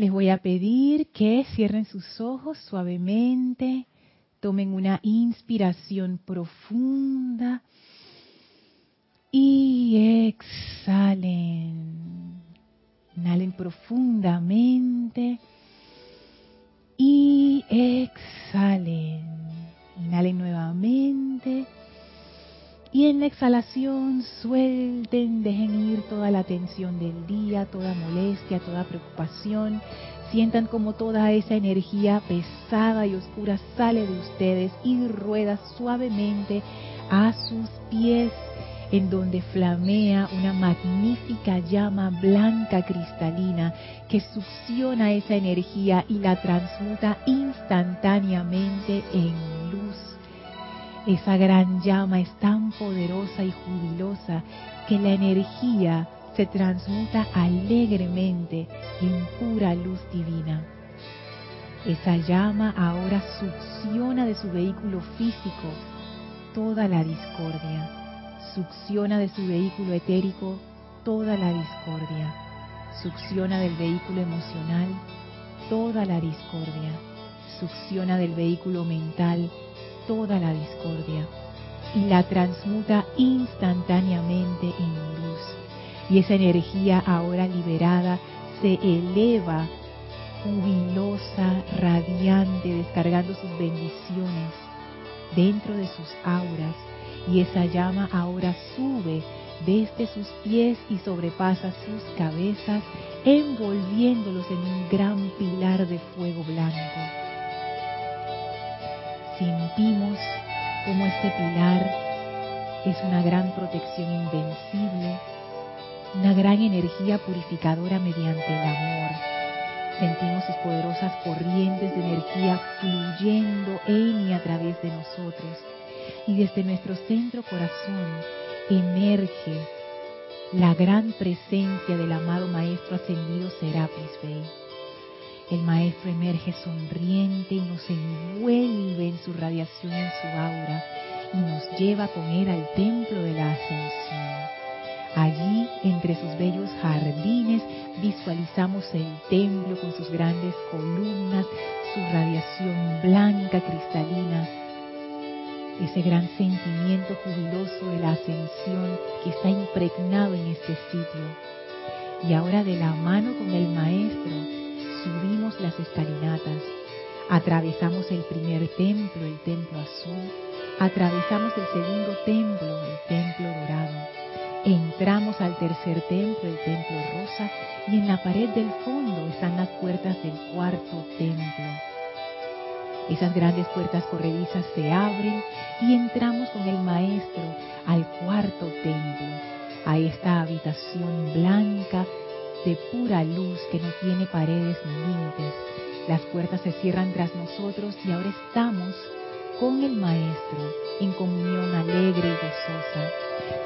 Les voy a pedir que cierren sus ojos suavemente, tomen una inspiración profunda y exhalen. Inhalen profundamente y exhalen. Inhalen nuevamente. Y en la exhalación suelten, dejen ir toda la tensión del día, toda molestia, toda preocupación. Sientan como toda esa energía pesada y oscura sale de ustedes y rueda suavemente a sus pies en donde flamea una magnífica llama blanca cristalina que succiona esa energía y la transmuta instantáneamente en luz. Esa gran llama es tan poderosa y jubilosa que la energía se transmuta alegremente en pura luz divina. Esa llama ahora succiona de su vehículo físico toda la discordia. Succiona de su vehículo etérico toda la discordia, succiona del vehículo emocional toda la discordia, succiona del vehículo mental toda la discordia y la transmuta instantáneamente en luz. Y esa energía ahora liberada se eleva jubilosa, radiante, descargando sus bendiciones dentro de sus auras y esa llama ahora sube desde sus pies y sobrepasa sus cabezas, envolviéndolos en un gran pilar de fuego blanco. Sentimos como este pilar es una gran protección invencible, una gran energía purificadora mediante el amor. Sentimos sus poderosas corrientes de energía fluyendo en y a través de nosotros y desde nuestro centro corazón emerge la gran presencia del amado Maestro ascendido Serapis Bey. El Maestro emerge sonriente y nos envuelve en su radiación, en su aura, y nos lleva con él al templo de la ascensión. Allí, entre sus bellos jardines, visualizamos el templo con sus grandes columnas, su radiación blanca cristalina, ese gran sentimiento jubiloso de la ascensión que está impregnado en este sitio. Y ahora de la mano con el Maestro subimos las escalinatas, atravesamos el primer templo, el templo azul, atravesamos el segundo templo, el templo dorado, entramos al tercer templo, el templo rosa, y en la pared del fondo están las puertas del cuarto templo. Esas grandes puertas corredizas se abren y entramos con el Maestro al cuarto templo, a esta habitación blanca de pura luz que no tiene paredes ni límites. Las puertas se cierran tras nosotros y ahora estamos con el Maestro en comunión alegre y gozosa.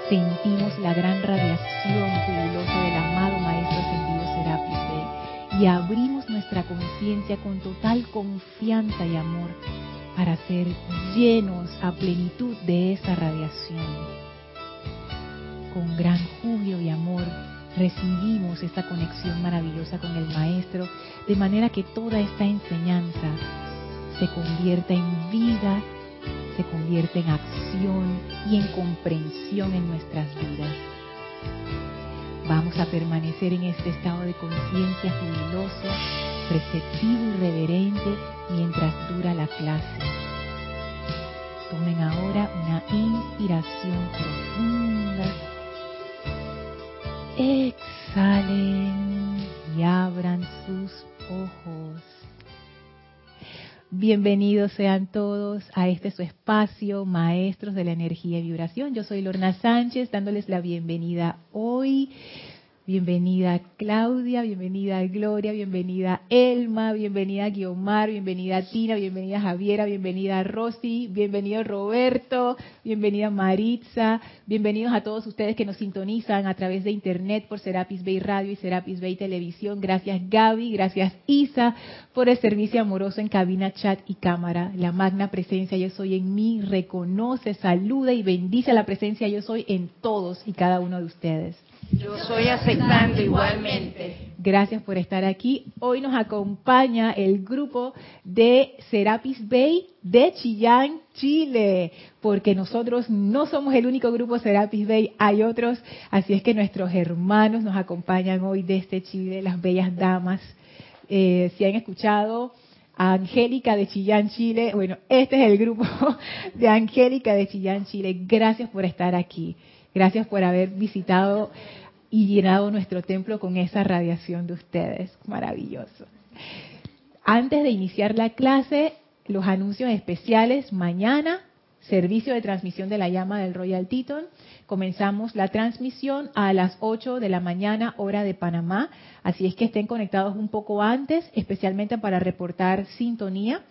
Sentimos la gran radiación jubilosa del amado Maestro ascendido Serapis y abrimos nuestra conciencia con total confianza y amor para ser llenos a plenitud de esa radiación. Con gran júbilo y amor recibimos esta conexión maravillosa con el Maestro, de manera que toda esta enseñanza se convierta en vida, se convierta en acción y en comprensión en nuestras vidas. Vamos a permanecer en este estado de conciencia jubiloso, receptivo y reverente mientras dura la clase. Tomen ahora una inspiración profunda. Exhalen y abran sus ojos. Bienvenidos sean todos a este su espacio, Maestros de la Energía y Vibración. Yo soy Lorna Sánchez, dándoles la bienvenida hoy Bienvenida Claudia, bienvenida Gloria, bienvenida Elma, bienvenida Guiomar, bienvenida Tina, bienvenida Javiera, bienvenida Rosy, bienvenido Roberto, bienvenida Maritza, bienvenidos a todos ustedes que nos sintonizan a través de internet por Serapis Bay Radio y Serapis Bay Televisión. Gracias Gaby, gracias Isa por el servicio amoroso en cabina, chat y cámara. La magna presencia yo soy en mí reconoce, saluda y bendice la presencia yo soy en todos y cada uno de ustedes. Yo soy aceptando igualmente. Gracias por estar aquí. Hoy nos acompaña el grupo de Serapis Bay de Chillán, Chile, porque nosotros no somos el único grupo Serapis Bay, hay otros, así es que nuestros hermanos nos acompañan hoy desde Chile, las bellas damas. Eh, si han escuchado a Angélica de Chillán, Chile, bueno, este es el grupo de Angélica de Chillán, Chile. Gracias por estar aquí. Gracias por haber visitado y llenado nuestro templo con esa radiación de ustedes. Maravilloso. Antes de iniciar la clase, los anuncios especiales. Mañana, servicio de transmisión de la llama del Royal Teton. Comenzamos la transmisión a las 8 de la mañana, hora de Panamá. Así es que estén conectados un poco antes, especialmente para reportar sintonía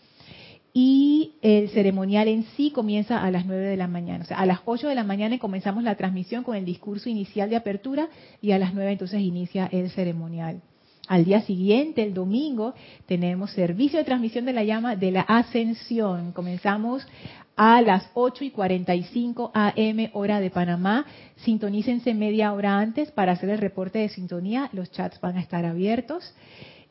y el ceremonial en sí comienza a las 9 de la mañana. O sea, a las 8 de la mañana comenzamos la transmisión con el discurso inicial de apertura y a las 9 entonces inicia el ceremonial. Al día siguiente, el domingo, tenemos servicio de transmisión de la llama de la ascensión. Comenzamos a las 8 y 45 AM hora de Panamá. Sintonícense media hora antes para hacer el reporte de sintonía. Los chats van a estar abiertos.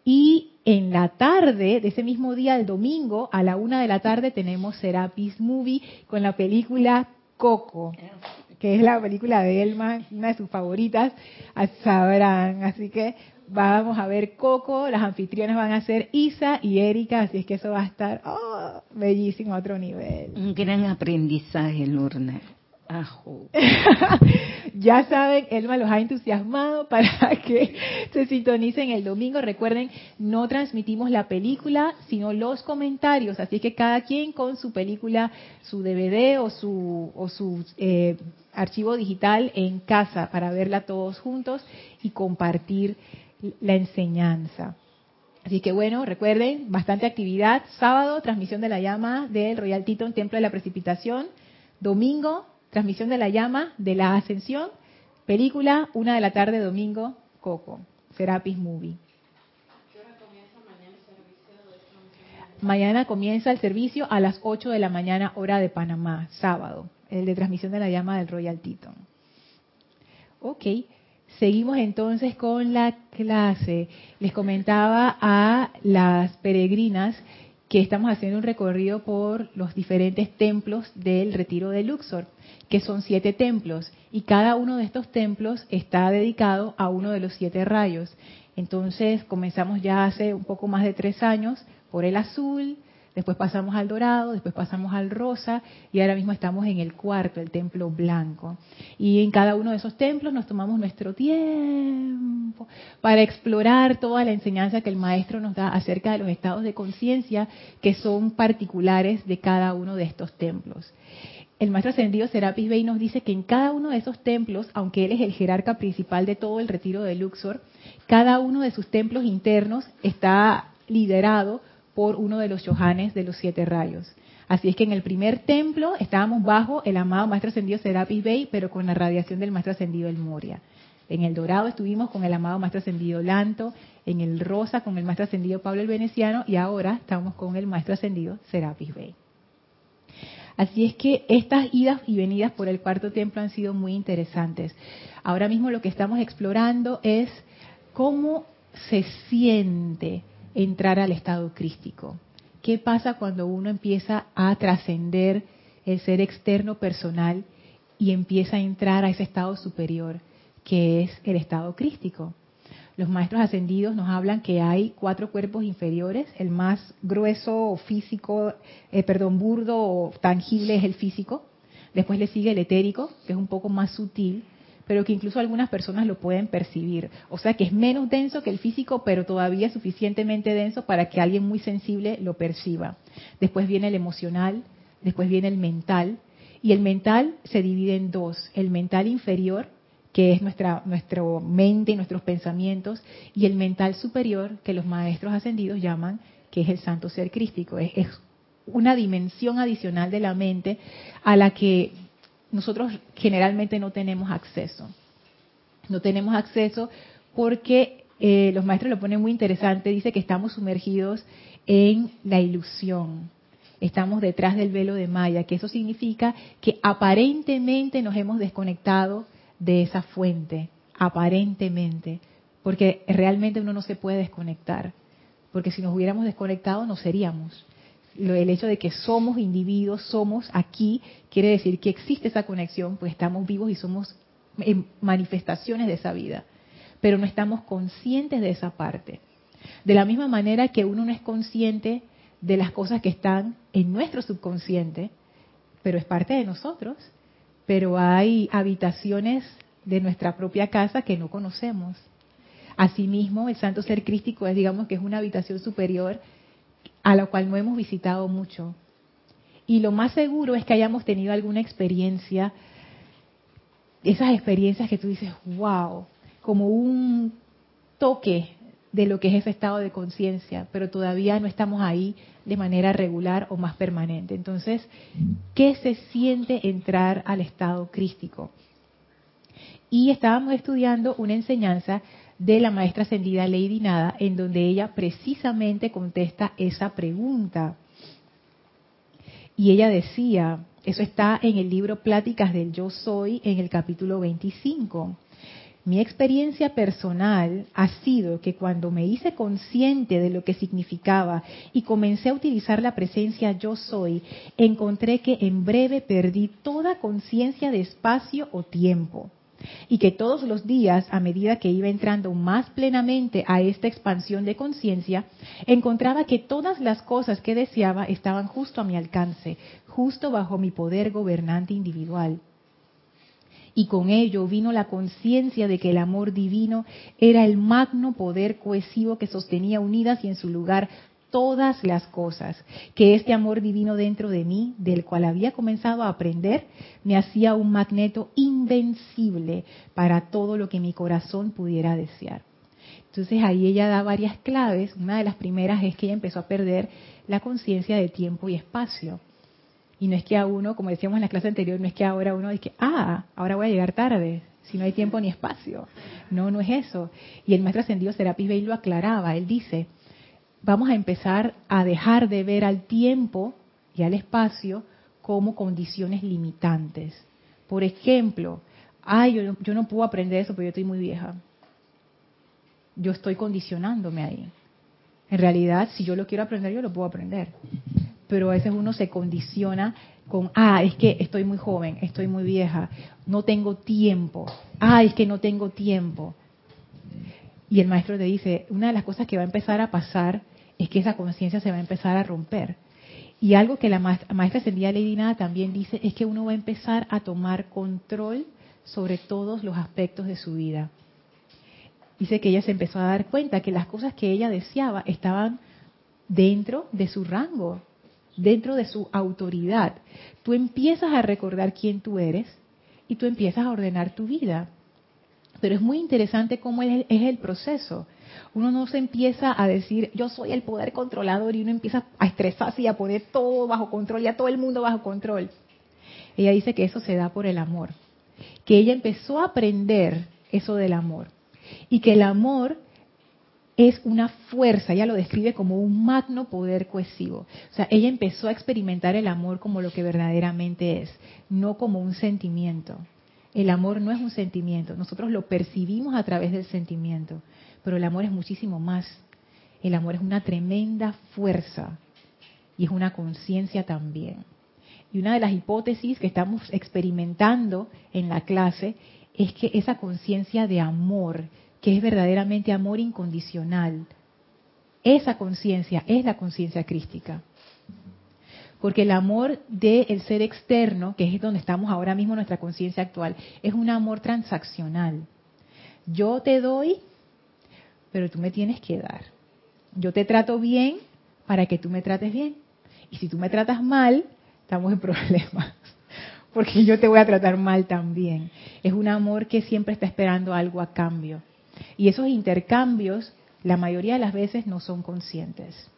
Y en la tarde de ese mismo día, el domingo, a la una de la tarde, tenemos Serapis Movie con la película Coco, que es la película de Elma, una de sus favoritas, sabrán. Así que vamos a ver Coco, las anfitrionas van a ser Isa y Erika, así es que eso va a estar oh, bellísimo a otro nivel. Un gran aprendizaje, Lorna. ya saben, Elma los ha entusiasmado para que se sintonicen el domingo. Recuerden, no transmitimos la película, sino los comentarios. Así que cada quien con su película, su DVD o su, o su eh, archivo digital en casa para verla todos juntos y compartir la enseñanza. Así que bueno, recuerden, bastante actividad. Sábado, transmisión de la llama del Royal Teton, Templo de la Precipitación. Domingo, transmisión de la llama de la ascensión, película, una de la tarde, domingo, Coco, Serapis Movie. Mañana comienza el servicio a las 8 de la mañana, hora de Panamá, sábado, el de transmisión de la llama del Royal Teton. Ok, seguimos entonces con la clase. Les comentaba a las peregrinas que estamos haciendo un recorrido por los diferentes templos del retiro de Luxor que son siete templos, y cada uno de estos templos está dedicado a uno de los siete rayos. Entonces comenzamos ya hace un poco más de tres años por el azul, después pasamos al dorado, después pasamos al rosa y ahora mismo estamos en el cuarto, el templo blanco. Y en cada uno de esos templos nos tomamos nuestro tiempo para explorar toda la enseñanza que el maestro nos da acerca de los estados de conciencia que son particulares de cada uno de estos templos el maestro ascendido Serapis Bey nos dice que en cada uno de esos templos, aunque él es el jerarca principal de todo el retiro de Luxor, cada uno de sus templos internos está liderado por uno de los Johanes de los siete rayos. Así es que en el primer templo estábamos bajo el amado maestro ascendido Serapis Bey, pero con la radiación del maestro ascendido El Moria. En el dorado estuvimos con el amado maestro ascendido Lanto, en el rosa con el maestro ascendido Pablo el Veneciano y ahora estamos con el maestro ascendido Serapis Bey. Así es que estas idas y venidas por el cuarto templo han sido muy interesantes. Ahora mismo lo que estamos explorando es cómo se siente entrar al estado crístico. ¿Qué pasa cuando uno empieza a trascender el ser externo personal y empieza a entrar a ese estado superior, que es el estado crístico? Los maestros ascendidos nos hablan que hay cuatro cuerpos inferiores, el más grueso físico, eh, perdón, burdo o tangible es el físico, después le sigue el etérico, que es un poco más sutil, pero que incluso algunas personas lo pueden percibir. O sea que es menos denso que el físico, pero todavía suficientemente denso para que alguien muy sensible lo perciba. Después viene el emocional, después viene el mental, y el mental se divide en dos, el mental inferior, que es nuestra, mente y nuestros pensamientos, y el mental superior, que los maestros ascendidos llaman, que es el santo ser crístico. Es una dimensión adicional de la mente a la que nosotros generalmente no tenemos acceso. No tenemos acceso porque eh, los maestros lo ponen muy interesante, dice que estamos sumergidos en la ilusión, estamos detrás del velo de Maya, que eso significa que aparentemente nos hemos desconectado de esa fuente, aparentemente, porque realmente uno no se puede desconectar, porque si nos hubiéramos desconectado no seríamos. El hecho de que somos individuos, somos aquí, quiere decir que existe esa conexión, pues estamos vivos y somos manifestaciones de esa vida, pero no estamos conscientes de esa parte. De la misma manera que uno no es consciente de las cosas que están en nuestro subconsciente, pero es parte de nosotros, pero hay habitaciones de nuestra propia casa que no conocemos. Asimismo, el santo ser crístico es, digamos, que es una habitación superior a la cual no hemos visitado mucho. Y lo más seguro es que hayamos tenido alguna experiencia, esas experiencias que tú dices, wow, como un toque de lo que es ese estado de conciencia, pero todavía no estamos ahí de manera regular o más permanente. Entonces, ¿qué se siente entrar al estado crístico? Y estábamos estudiando una enseñanza de la maestra ascendida Lady Nada, en donde ella precisamente contesta esa pregunta. Y ella decía, eso está en el libro Pláticas del Yo Soy, en el capítulo 25. Mi experiencia personal ha sido que cuando me hice consciente de lo que significaba y comencé a utilizar la presencia yo soy, encontré que en breve perdí toda conciencia de espacio o tiempo y que todos los días, a medida que iba entrando más plenamente a esta expansión de conciencia, encontraba que todas las cosas que deseaba estaban justo a mi alcance, justo bajo mi poder gobernante individual. Y con ello vino la conciencia de que el amor divino era el magno poder cohesivo que sostenía unidas y en su lugar todas las cosas, que este amor divino dentro de mí, del cual había comenzado a aprender, me hacía un magneto invencible para todo lo que mi corazón pudiera desear. Entonces ahí ella da varias claves. Una de las primeras es que ella empezó a perder la conciencia de tiempo y espacio. Y no es que a uno, como decíamos en la clase anterior, no es que ahora uno dice, ah, ahora voy a llegar tarde, si no hay tiempo ni espacio. No, no es eso. Y el maestro ascendido Serapis Bey lo aclaraba. Él dice, vamos a empezar a dejar de ver al tiempo y al espacio como condiciones limitantes. Por ejemplo, ay, yo, yo no puedo aprender eso porque yo estoy muy vieja. Yo estoy condicionándome ahí. En realidad, si yo lo quiero aprender, yo lo puedo aprender pero a veces uno se condiciona con, ah, es que estoy muy joven, estoy muy vieja, no tengo tiempo, ah, es que no tengo tiempo. Y el maestro te dice, una de las cosas que va a empezar a pasar es que esa conciencia se va a empezar a romper. Y algo que la maestra, ascendida Lady también dice es que uno va a empezar a tomar control sobre todos los aspectos de su vida. Dice que ella se empezó a dar cuenta que las cosas que ella deseaba estaban dentro de su rango, dentro de su autoridad, tú empiezas a recordar quién tú eres y tú empiezas a ordenar tu vida. Pero es muy interesante cómo es el, proceso. Uno no se empieza a decir, yo soy el poder controlador y uno empieza a estresarse y a poner todo bajo control y a todo el mundo bajo control. Ella dice que eso se da por el amor, que ella empezó a aprender eso del amor y que el amor es una fuerza, ella lo describe como un magno poder cohesivo. O sea, ella empezó a experimentar el amor como lo que verdaderamente es, no como un sentimiento. El amor no es un sentimiento, nosotros lo percibimos a través del sentimiento, pero el amor es muchísimo más. El amor es una tremenda fuerza y es una conciencia también. Y una de las hipótesis que estamos experimentando en la clase es que esa conciencia de amor que es verdaderamente amor incondicional. Esa conciencia es la conciencia crística. Porque el amor del ser externo, que es donde estamos ahora mismo nuestra conciencia actual, es un amor transaccional. Yo te doy, pero tú me tienes que dar. Yo te trato bien para que tú me trates bien. Y si tú me tratas mal, estamos en problemas. Porque yo te voy a tratar mal también. Es un amor que siempre está esperando algo a cambio. Y esos intercambios, la mayoría de las veces, no son conscientes.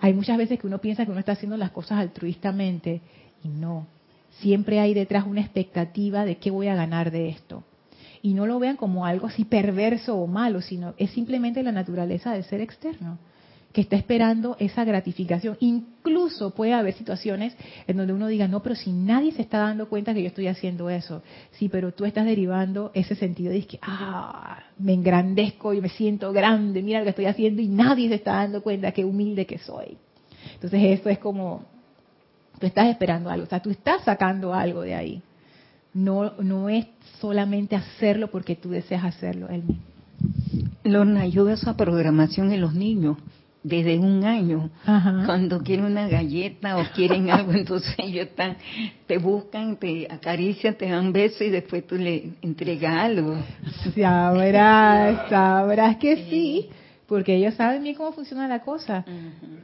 Hay muchas veces que uno piensa que uno está haciendo las cosas altruistamente y no. Siempre hay detrás una expectativa de qué voy a ganar de esto. Y no lo vean como algo así perverso o malo, sino es simplemente la naturaleza del ser externo. que está esperando esa gratificación. Incluso puede haber situaciones en donde uno diga, no, pero si nadie se está dando cuenta que yo estoy haciendo eso. Sí, pero tú estás derivando ese sentido de que, ah, me engrandezco y me siento grande, mira lo que estoy haciendo y nadie se está dando cuenta qué humilde que soy. Entonces eso es como, tú estás esperando algo, o sea, tú estás sacando algo de ahí. No, no es solamente hacerlo porque tú deseas hacerlo, él mismo. Lorna, yo veo esa programación en los niños desde un año. Cuando quieren una galleta o quieren algo, entonces ellos están, te buscan, te acarician, te dan besos y después tú le entregas algo. Sabrás, sabrás que sí, porque ellos saben bien cómo funciona la cosa.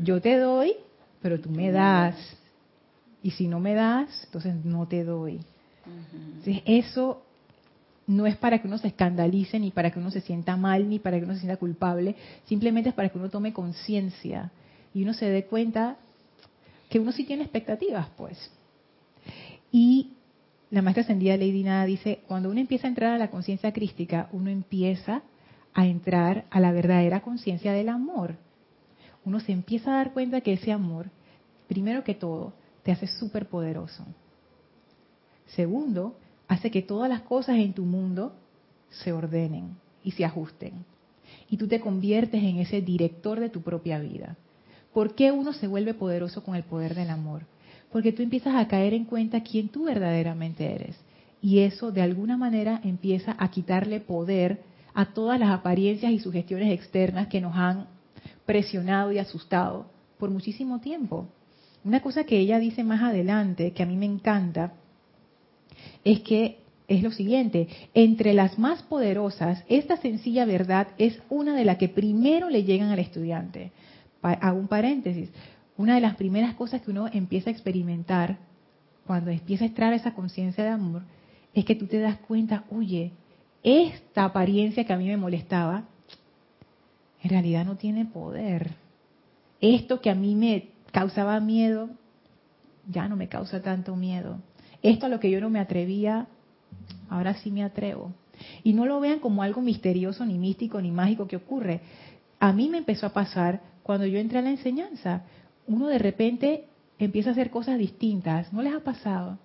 Yo te doy, pero tú me das. Y si no me das, entonces no te doy. Entonces eso no es para que uno se escandalice, ni para que uno se sienta mal, ni para que uno se sienta culpable, simplemente es para que uno tome conciencia y uno se dé cuenta que uno sí tiene expectativas, pues. Y la maestra ascendida Lady Nada dice, cuando uno empieza a entrar a la conciencia crística, uno empieza a entrar a la verdadera conciencia del amor. Uno se empieza a dar cuenta que ese amor, primero que todo, te hace súper poderoso. Segundo, hace que todas las cosas en tu mundo se ordenen y se ajusten. Y tú te conviertes en ese director de tu propia vida. ¿Por qué uno se vuelve poderoso con el poder del amor? Porque tú empiezas a caer en cuenta quién tú verdaderamente eres. Y eso de alguna manera empieza a quitarle poder a todas las apariencias y sugestiones externas que nos han presionado y asustado por muchísimo tiempo. Una cosa que ella dice más adelante, que a mí me encanta, es que es lo siguiente, entre las más poderosas, esta sencilla verdad es una de las que primero le llegan al estudiante. Hago un paréntesis, una de las primeras cosas que uno empieza a experimentar cuando empieza a extraer esa conciencia de amor es que tú te das cuenta, oye, esta apariencia que a mí me molestaba, en realidad no tiene poder. Esto que a mí me causaba miedo, ya no me causa tanto miedo. Esto a lo que yo no me atrevía, ahora sí me atrevo. Y no lo vean como algo misterioso, ni místico, ni mágico que ocurre. A mí me empezó a pasar cuando yo entré a la enseñanza. Uno de repente empieza a hacer cosas distintas. ¿No les ha pasado?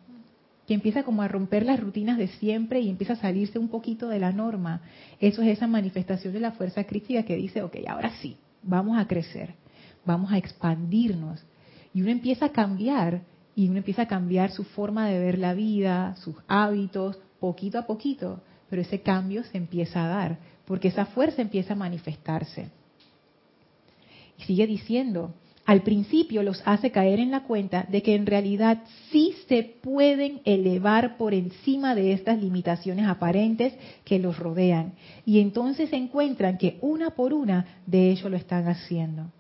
Que empieza como a romper las rutinas de siempre y empieza a salirse un poquito de la norma. Eso es esa manifestación de la fuerza crítica que dice, ok, ahora sí, vamos a crecer, vamos a expandirnos. Y uno empieza a cambiar y uno empieza a cambiar su forma de ver la vida, sus hábitos, poquito a poquito, pero ese cambio se empieza a dar, porque esa fuerza empieza a manifestarse. Y sigue diciendo, al principio los hace caer en la cuenta de que en realidad sí se pueden elevar por encima de estas limitaciones aparentes que los rodean. Y entonces encuentran que una por una de ellos lo están haciendo.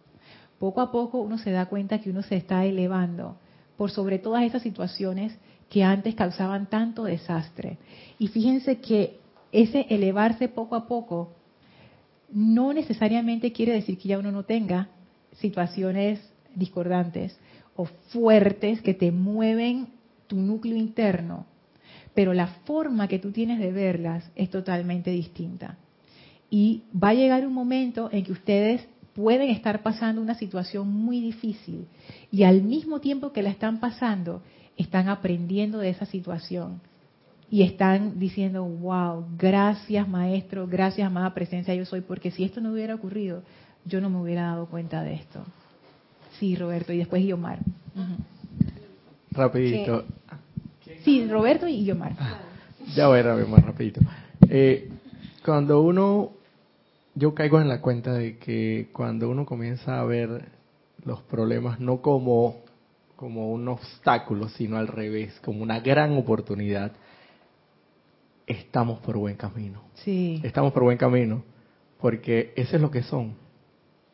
Poco a poco uno se da cuenta que uno se está elevando por sobre todas esas situaciones que antes causaban tanto desastre. Y fíjense que ese elevarse poco a poco no necesariamente quiere decir que ya uno no tenga situaciones discordantes o fuertes que te mueven tu núcleo interno, pero la forma que tú tienes de verlas es totalmente distinta. Y va a llegar un momento en que ustedes pueden estar pasando una situación muy difícil y al mismo tiempo que la están pasando, están aprendiendo de esa situación y están diciendo, wow, gracias maestro, gracias amada presencia yo soy, porque si esto no hubiera ocurrido, yo no me hubiera dado cuenta de esto. Sí, Roberto, y después Yomar. Rapidito. Sí, Roberto y Yomar. Ya voy, más rapidito. Eh, cuando uno yo caigo en la cuenta de que cuando uno comienza a ver los problemas no como, como un obstáculo, sino al revés, como una gran oportunidad, estamos por buen camino. Sí. Estamos por buen camino, porque eso es lo que son.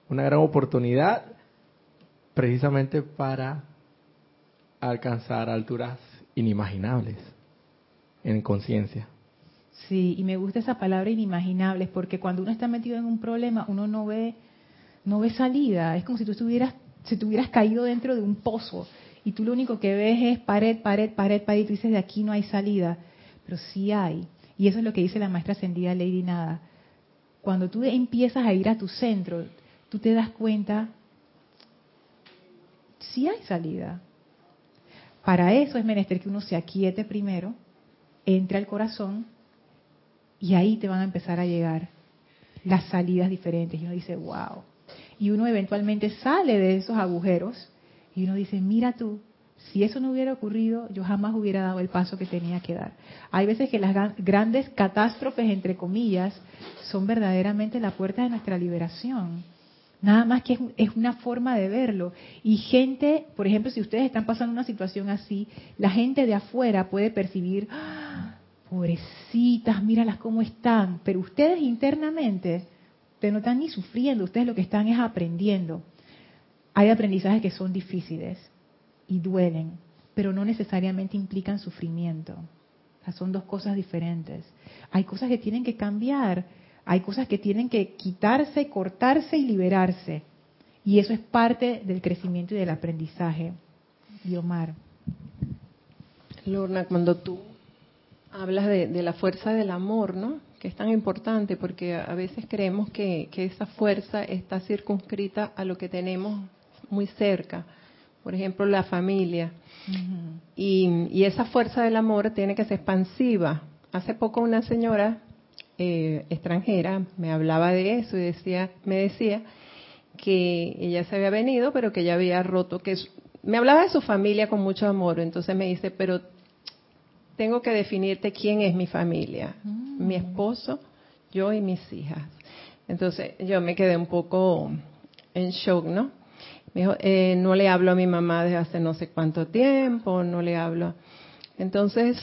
Una gran oportunidad precisamente para alcanzar alturas inimaginables en conciencia. Sí, y me gusta esa palabra inimaginables, porque cuando uno está metido en un problema, uno no ve, no ve salida. Es como si tú estuvieras, si tuvieras caído dentro de un pozo y tú lo único que ves es pared, pared, pared, pared, y tú dices de aquí no hay salida. Pero sí hay. Y eso es lo que dice la maestra ascendida Lady Nada. Cuando tú empiezas a ir a tu centro, tú te das cuenta sí hay salida. Para eso es menester que uno se aquiete primero, entre al corazón y ahí te van a empezar a llegar las salidas diferentes. Y uno dice, wow. Y uno eventualmente sale de esos agujeros y uno dice, mira tú, si eso no hubiera ocurrido, yo jamás hubiera dado el paso que tenía que dar. Hay veces que las grandes catástrofes, entre comillas, son verdaderamente la puerta de nuestra liberación. Nada más que es, una forma de verlo. Y gente, por ejemplo, si ustedes están pasando una situación así, la gente de afuera puede percibir, ¡Ah! Pobrecitas, míralas cómo están. Pero ustedes internamente, ustedes no están ni sufriendo, ustedes lo que están es aprendiendo. Hay aprendizajes que son difíciles y duelen, pero no necesariamente implican sufrimiento. son dos cosas diferentes. Hay cosas que tienen que cambiar hay cosas que tienen que quitarse, cortarse y liberarse. Y eso es parte del crecimiento y del aprendizaje. Y Omar. Lorna, cuando tú hablas de, la fuerza del amor, ¿no? Que es tan importante porque a veces creemos que, esa fuerza está circunscrita a lo que tenemos muy cerca. Por ejemplo, la familia. y, y esa fuerza del amor tiene que ser expansiva. Hace poco una señora eh, extranjera me hablaba de eso y decía, me decía que ella se había venido, pero que ella había roto, que me hablaba de su familia con mucho amor, entonces me dice, pero tengo que definirte quién es mi familia, mm. mi esposo, yo y mis hijas. Entonces yo me quedé un poco en shock, ¿no? Me dijo, eh, no le hablo a mi mamá desde hace no sé cuánto tiempo, no le hablo. Entonces,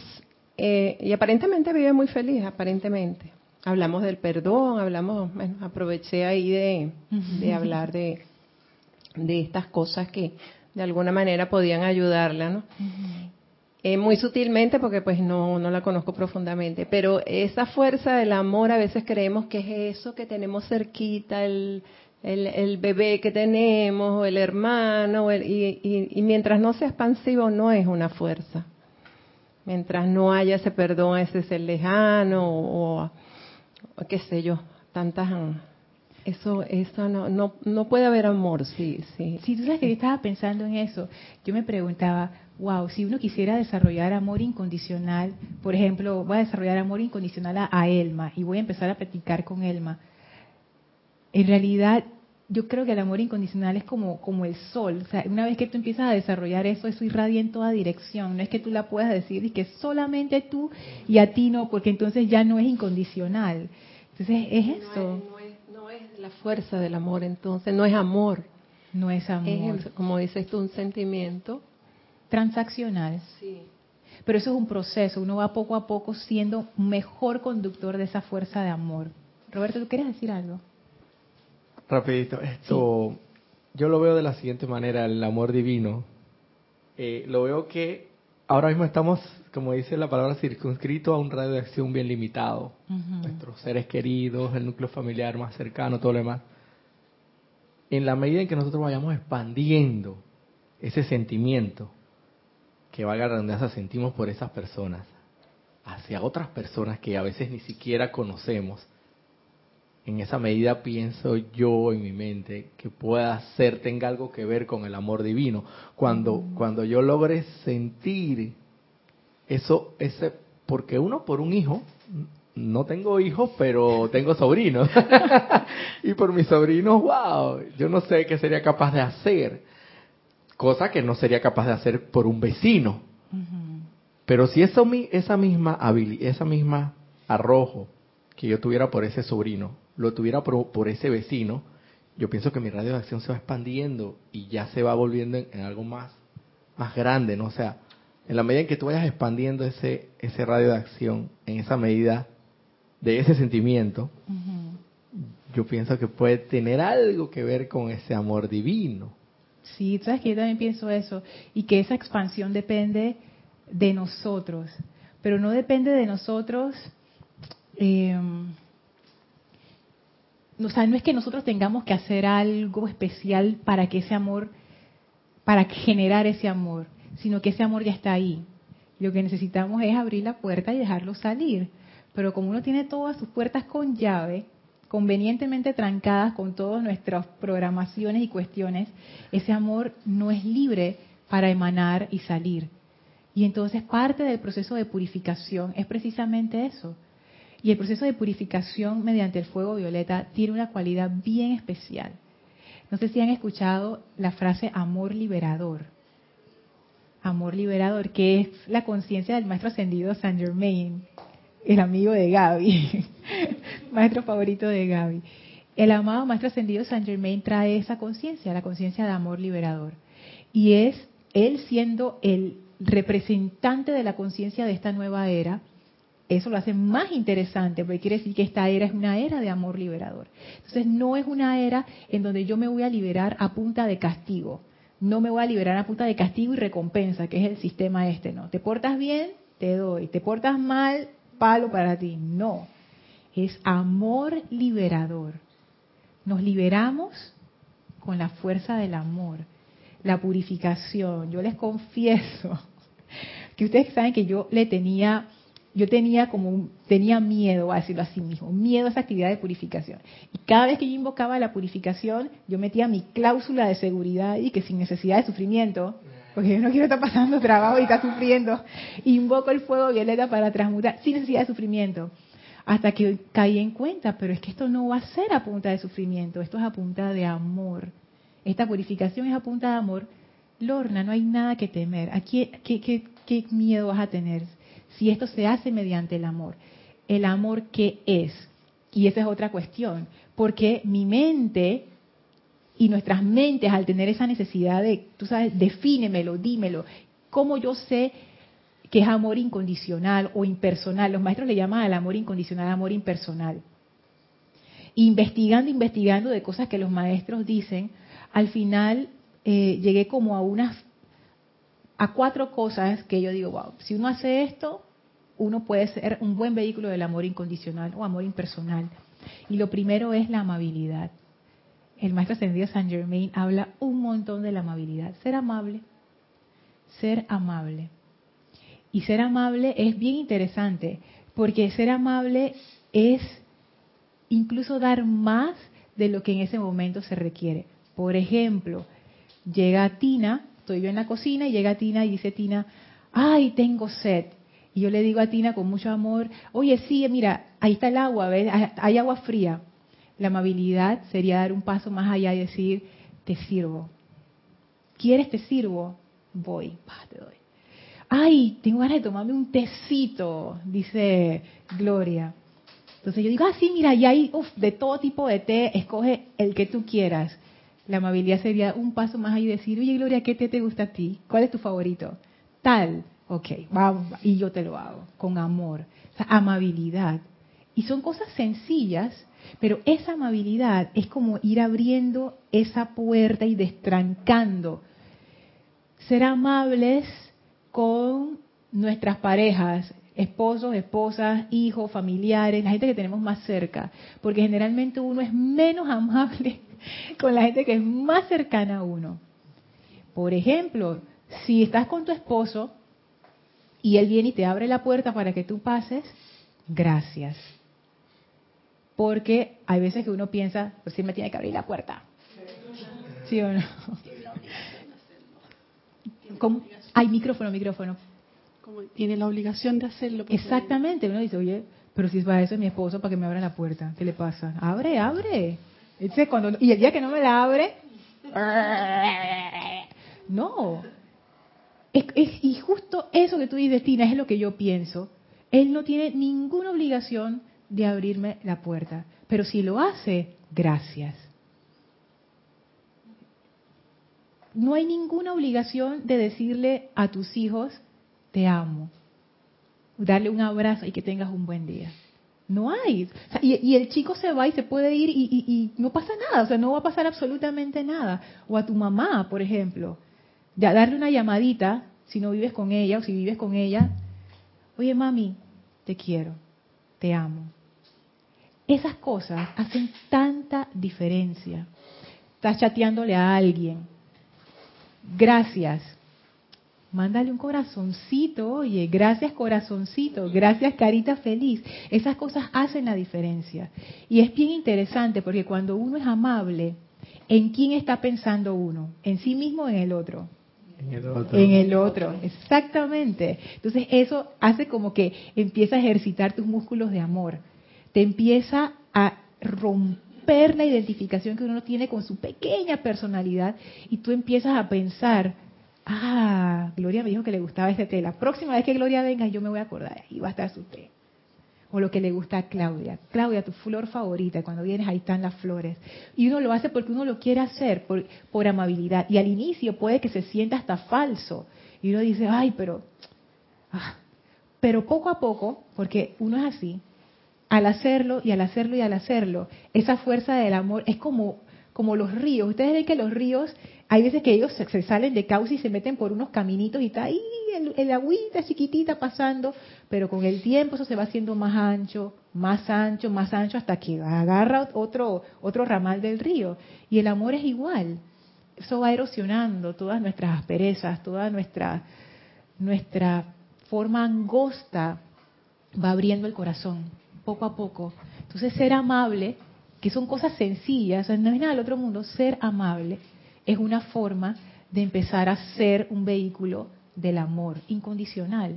eh, y aparentemente vive muy feliz, aparentemente hablamos del perdón, hablamos, bueno, aproveché ahí de, hablar de, de estas cosas que de alguna manera podían ayudarla, ¿no? Eh, muy sutilmente porque pues no, no la conozco profundamente, pero esa fuerza del amor a veces creemos que es eso que tenemos cerquita, el, el, bebé que tenemos, o el hermano, y, y, mientras no sea expansivo no es una fuerza. Mientras no haya ese perdón ese ser lejano o, qué sé yo, tantas eso eso no no no puede haber amor sí sí sí tú sabes que yo estaba pensando en eso yo me preguntaba wow si uno quisiera desarrollar amor incondicional por ejemplo voy a desarrollar amor incondicional a, Elma y voy a empezar a practicar con Elma en realidad yo creo que el amor incondicional es como, como el sol. O sea, una vez que tú empiezas a desarrollar eso, eso irradia en toda dirección. No es que tú la puedas decir y que solamente tú y a ti no, porque entonces ya no es incondicional. Entonces es eso. La fuerza del amor, entonces no es amor. No es amor. Es, como dices tú, un sentimiento. Transaccional. Sí. Pero eso es un proceso, uno va poco a poco siendo mejor conductor de esa fuerza de amor. Roberto, ¿tú quieres decir algo? Rapidito, esto yo lo veo de la siguiente manera, el amor divino. Eh, lo veo que ahora mismo estamos, como dice la palabra, circunscrito a un radio de acción bien limitado. Nuestros seres queridos, el núcleo familiar más cercano, todo lo demás. En la medida en que nosotros vayamos expandiendo ese sentimiento, que valga la redundancia, sentimos por esas personas, hacia otras personas que a veces ni siquiera conocemos, en esa medida pienso yo en mi mente que pueda ser, tenga algo que ver con el amor divino. Cuando, cuando yo logre sentir eso, ese, porque uno por un hijo, no tengo hijos, pero tengo sobrinos. y por mis sobrinos, wow, yo no sé qué sería capaz de hacer. Cosa que no sería capaz de hacer por un vecino. Pero si eso, esa misma habilidad, esa misma arrojo que yo tuviera por ese sobrino, lo tuviera por, ese vecino, yo pienso que mi radio de acción se va expandiendo y ya se va volviendo en, algo más, más grande, ¿no? O sea, en la medida en que tú vayas expandiendo ese, ese radio de acción, en esa medida de ese sentimiento, yo pienso que puede tener algo que ver con ese amor divino. Sí, sabes que yo también pienso eso, y que esa expansión depende de nosotros, pero no depende de nosotros. Eh, sea, no es que nosotros tengamos que hacer algo especial para que ese amor, para generar ese amor, sino que ese amor ya está ahí. Lo que necesitamos es abrir la puerta y dejarlo salir. Pero como uno tiene todas sus puertas con llave, convenientemente trancadas con todas nuestras programaciones y cuestiones, ese amor no es libre para emanar y salir. Y entonces parte del proceso de purificación es precisamente eso. Y el proceso de purificación mediante el fuego violeta tiene una cualidad bien especial. No sé si han escuchado la frase amor liberador. Amor liberador, que es la conciencia del maestro ascendido Saint Germain, el amigo de Gaby, maestro favorito de Gaby. El amado maestro ascendido Saint Germain trae esa conciencia, la conciencia de amor liberador. Y es él siendo el representante de la conciencia de esta nueva era, eso lo hace más interesante, porque quiere decir que esta era es una era de amor liberador. Entonces no es una era en donde yo me voy a liberar a punta de castigo. No me voy a liberar a punta de castigo y recompensa, que es el sistema este, ¿no? Te portas bien, te doy. Te portas mal, palo para ti. No. Es amor liberador. Nos liberamos con la fuerza del amor la purificación. Yo les confieso que ustedes saben que yo le tenía, yo tenía como tenía miedo, a decirlo así mismo, miedo a esa actividad de purificación. Y cada vez que yo invocaba la purificación, yo metía mi cláusula de seguridad y que sin necesidad de sufrimiento, porque yo no quiero estar pasando trabajo y estar sufriendo, invoco el fuego violeta para transmutar sin necesidad de sufrimiento. Hasta que caí en cuenta, pero es que esto no va a ser a punta de sufrimiento, esto es a punta de amor esta purificación es a punta de amor, Lorna, no hay nada que temer. Aquí, ¿qué, qué, miedo vas a tener si esto se hace mediante el amor? El amor que es. Y esa es otra cuestión, porque mi mente y nuestras mentes al tener esa necesidad de, tú sabes, defínemelo, dímelo, ¿cómo yo sé que es amor incondicional o impersonal? Los maestros le llaman al amor incondicional amor impersonal. Investigando, investigando de cosas que los maestros dicen, al final eh, llegué como a unas, a cuatro cosas que yo digo, wow, si uno hace esto, uno puede ser un buen vehículo del amor incondicional o amor impersonal. Y lo primero es la amabilidad. El maestro ascendido Saint Germain habla un montón de la amabilidad. Ser amable, ser amable. Y ser amable es bien interesante, porque ser amable es incluso dar más de lo que en ese momento se requiere. Por ejemplo, llega Tina, estoy yo en la cocina y llega Tina y dice Tina, ay, tengo sed. Y yo le digo a Tina con mucho amor, oye, sí, mira, ahí está el agua, ¿ves? hay agua fría. La amabilidad sería dar un paso más allá y decir, te sirvo. ¿Quieres te sirvo? Voy, te doy. Ay, tengo ganas de tomarme un tecito, dice Gloria. Entonces yo digo, ah, sí, mira, y hay de todo tipo de té, escoge el que tú quieras. La amabilidad sería un paso más allá y decir, oye Gloria, ¿qué té te gusta a ti? ¿Cuál es tu favorito? Tal. Ok, vamos, y yo te lo hago, con amor. O sea, amabilidad. Y son cosas sencillas, pero esa amabilidad es como ir abriendo esa puerta y destrancando. Ser amables con nuestras parejas, esposos, esposas, hijos, familiares, la gente que tenemos más cerca, porque generalmente uno es menos amable con la gente que es más cercana a uno. Por ejemplo, si estás con tu esposo y él viene y te abre la puerta para que tú pases, gracias. Porque hay veces que uno piensa, pues sí me tiene que abrir la puerta. ¿Sí o no? Hay micrófono, micrófono. tiene la obligación de hacerlo. Exactamente. Uno dice, oye, pero si es para eso es mi esposo, para que me abra la puerta. ¿Qué le pasa? Abre, abre y el día que no me la abre, no. Y justo eso que tú dices, Tina, es lo que yo pienso. Él no tiene ninguna obligación de abrirme la puerta. Pero si lo hace, gracias. No hay ninguna obligación de decirle a tus hijos, te amo. Darle un abrazo y que tengas un buen día. No hay. y, el chico se va y se puede ir y, no pasa nada. O sea, no va a pasar absolutamente nada. O a tu mamá, por ejemplo. Darle una llamadita, si no vives con ella o si vives con ella. Oye, mami, te quiero. Te amo. Esas cosas hacen tanta diferencia. Estás chateándole a alguien. Gracias. mándale un corazoncito, oye, gracias corazoncito, gracias carita feliz. Esas cosas hacen la diferencia. Y es bien interesante porque cuando uno es amable, ¿en quién está pensando uno? ¿En sí mismo o en el otro? En el otro. Exactamente. Entonces eso hace como que empieza a ejercitar tus músculos de amor. Te empieza a romper la identificación que uno tiene con su pequeña personalidad y tú empiezas a pensar, ah, Gloria me dijo que le gustaba este té. La próxima vez que Gloria venga yo me voy a acordar, ahí va a estar su té o lo que le gusta a Claudia. Claudia, tu flor favorita, cuando vienes ahí están las flores. Y uno lo hace porque uno lo quiere hacer, por, amabilidad. Y al inicio puede que se sienta hasta falso. Y uno dice, ay, pero... Ah". Pero poco a poco, porque uno es así, al hacerlo y al hacerlo y al hacerlo, esa fuerza del amor es como, como los ríos. Ustedes ven que los ríos, hay veces que ellos se, salen de cauce y se meten por unos caminitos y está ahí el, el agüita chiquitita pasando, pero con el tiempo eso se va haciendo más ancho, más ancho, más ancho, hasta que agarra otro, otro ramal del río. Y el amor es igual. Eso va erosionando todas nuestras asperezas, toda nuestra, nuestra forma angosta, va abriendo el corazón, poco a poco. Entonces ser amable, que son cosas sencillas, no es nada del otro mundo, ser amable es una forma de empezar a ser un vehículo del amor incondicional.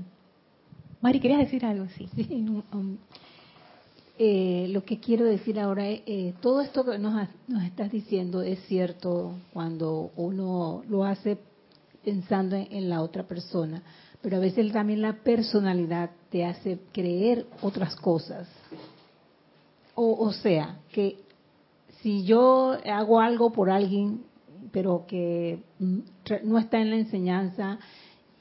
Mari, ¿querías decir algo? Sí. Um, eh, lo que quiero decir ahora es, eh, todo esto que nos, nos estás diciendo es cierto cuando uno lo hace pensando en, la otra persona, pero a veces también la personalidad te hace creer otras cosas. O, o sea, que si yo hago algo por alguien, pero que mm, no está en la enseñanza,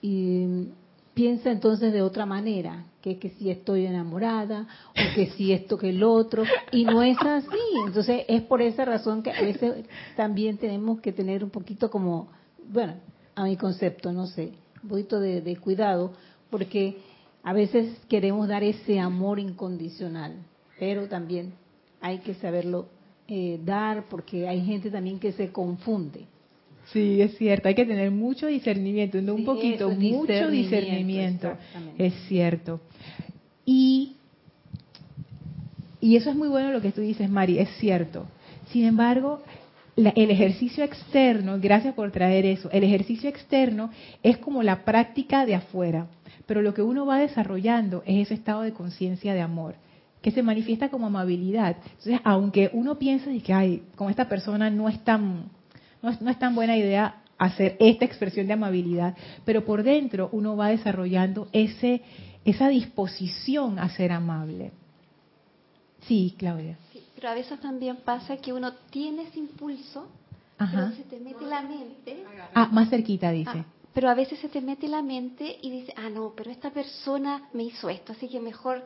y piensa entonces de otra manera, que, que si estoy enamorada o que si esto que el otro, y no es así. Entonces es por esa razón que a veces también tenemos que tener un poquito como, bueno, a mi concepto, no sé, un poquito de, cuidado, porque a veces queremos dar ese amor incondicional, pero también hay que saberlo eh, dar porque hay gente también que se confunde. Sí, es cierto, hay que tener mucho discernimiento, no un poquito, mucho discernimiento, es cierto. Y, y eso es muy bueno lo que tú dices, Mari, es cierto. Sin embargo, el ejercicio externo, gracias por traer eso, el ejercicio externo es como la práctica de afuera, pero lo que uno va desarrollando es ese estado de conciencia de amor que se manifiesta como amabilidad. Entonces, aunque uno piense que, ay, con esta persona no es tan no es, tan buena idea hacer esta expresión de amabilidad, pero por dentro uno va desarrollando ese, esa disposición a ser amable. Sí, Claudia. pero a veces también pasa que uno tiene ese impulso, pero se te mete la mente. Ah, más cerquita dice. Ah, pero a veces se te mete la mente y dice, ah, no, pero esta persona me hizo esto, así que mejor.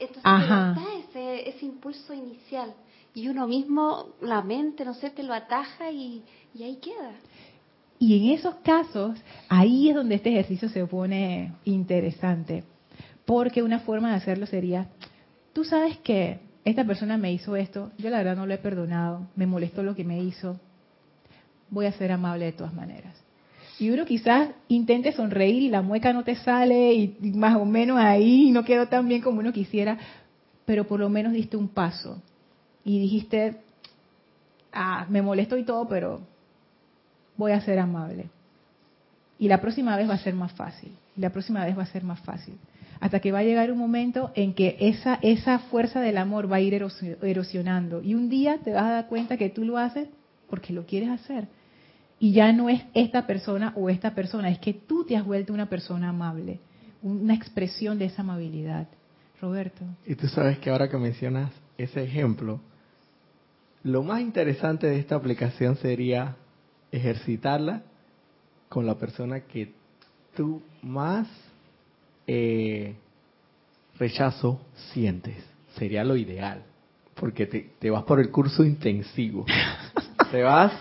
Entonces, está ese, ese impulso inicial y uno mismo, la mente, no sé, te lo ataja y, y ahí queda. Y en esos casos, ahí es donde este ejercicio se pone interesante, porque una forma de hacerlo sería, tú sabes que esta persona me hizo esto, yo la verdad no lo he perdonado, me molestó lo que me hizo, voy a ser amable de todas maneras. Y uno quizás intente sonreír y la mueca no te sale y más o menos ahí no quedó tan bien como uno quisiera, pero por lo menos diste un paso y dijiste, ah, me molesto y todo, pero voy a ser amable. Y la próxima vez va a ser más fácil. La próxima vez va a ser más fácil. Hasta que va a llegar un momento en que esa, esa fuerza del amor va a ir erosionando. Y un día te vas a dar cuenta que tú lo haces porque lo quieres hacer. Y ya no es esta persona o esta persona, es que tú te has vuelto una persona amable. Una expresión de esa amabilidad. Roberto. Y tú sabes que ahora que mencionas ese ejemplo, lo más interesante de esta aplicación sería ejercitarla con la persona que tú más eh, rechazo sientes. Sería lo ideal, porque te, vas por el curso intensivo. te vas,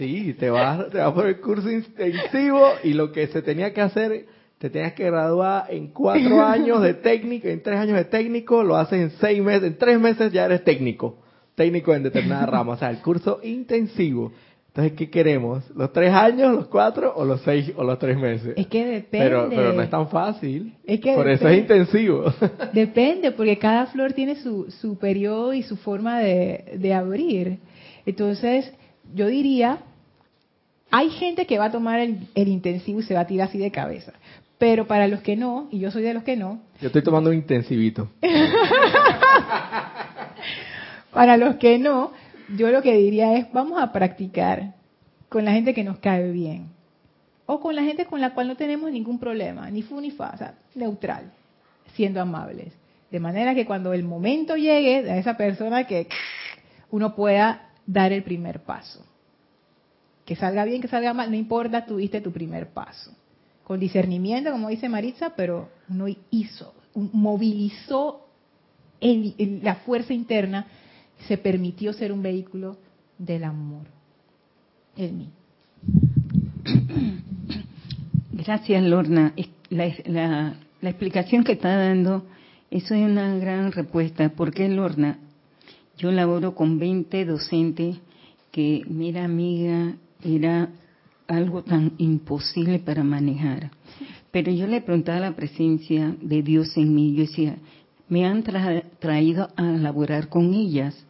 sí, te vas, te vas por el curso intensivo y lo que se tenía que hacer, te tenías que graduar en cuatro años de técnico, en tres años de técnico, lo haces en seis meses, en tres meses ya eres técnico técnico en determinada rama, o sea, el curso intensivo. Entonces, ¿qué queremos? ¿Los tres años, los cuatro o los seis o los tres meses? Es que depende. Pero, pero no es tan fácil. Es que Por eso es intensivo. Depende, porque cada flor tiene su, su periodo y su forma de, de abrir. Entonces, yo diría, hay gente que va a tomar el, el, intensivo y se va a tirar así de cabeza. Pero para los que no, y yo soy de los que no. Yo estoy tomando un intensivito. para los que no, yo lo que diría es, vamos a practicar con la gente que nos cae bien. O con la gente con la cual no tenemos ningún problema, ni fu ni fa, o sea, neutral, siendo amables. De manera que cuando el momento llegue a esa persona que uno pueda dar el primer paso. Que salga bien, que salga mal, no importa, tuviste tu primer paso. Con discernimiento, como dice Maritza, pero uno hizo, movilizó la fuerza interna se permitió ser un vehículo del amor en mí. Gracias, Lorna. La, explicación que está dando, eso es una gran respuesta. porque Lorna? Yo laboro con 20 docentes que, mira, amiga, era algo tan imposible para manejar. Pero yo le preguntaba la presencia de Dios en mí. Yo decía, me han traído a laborar con ellas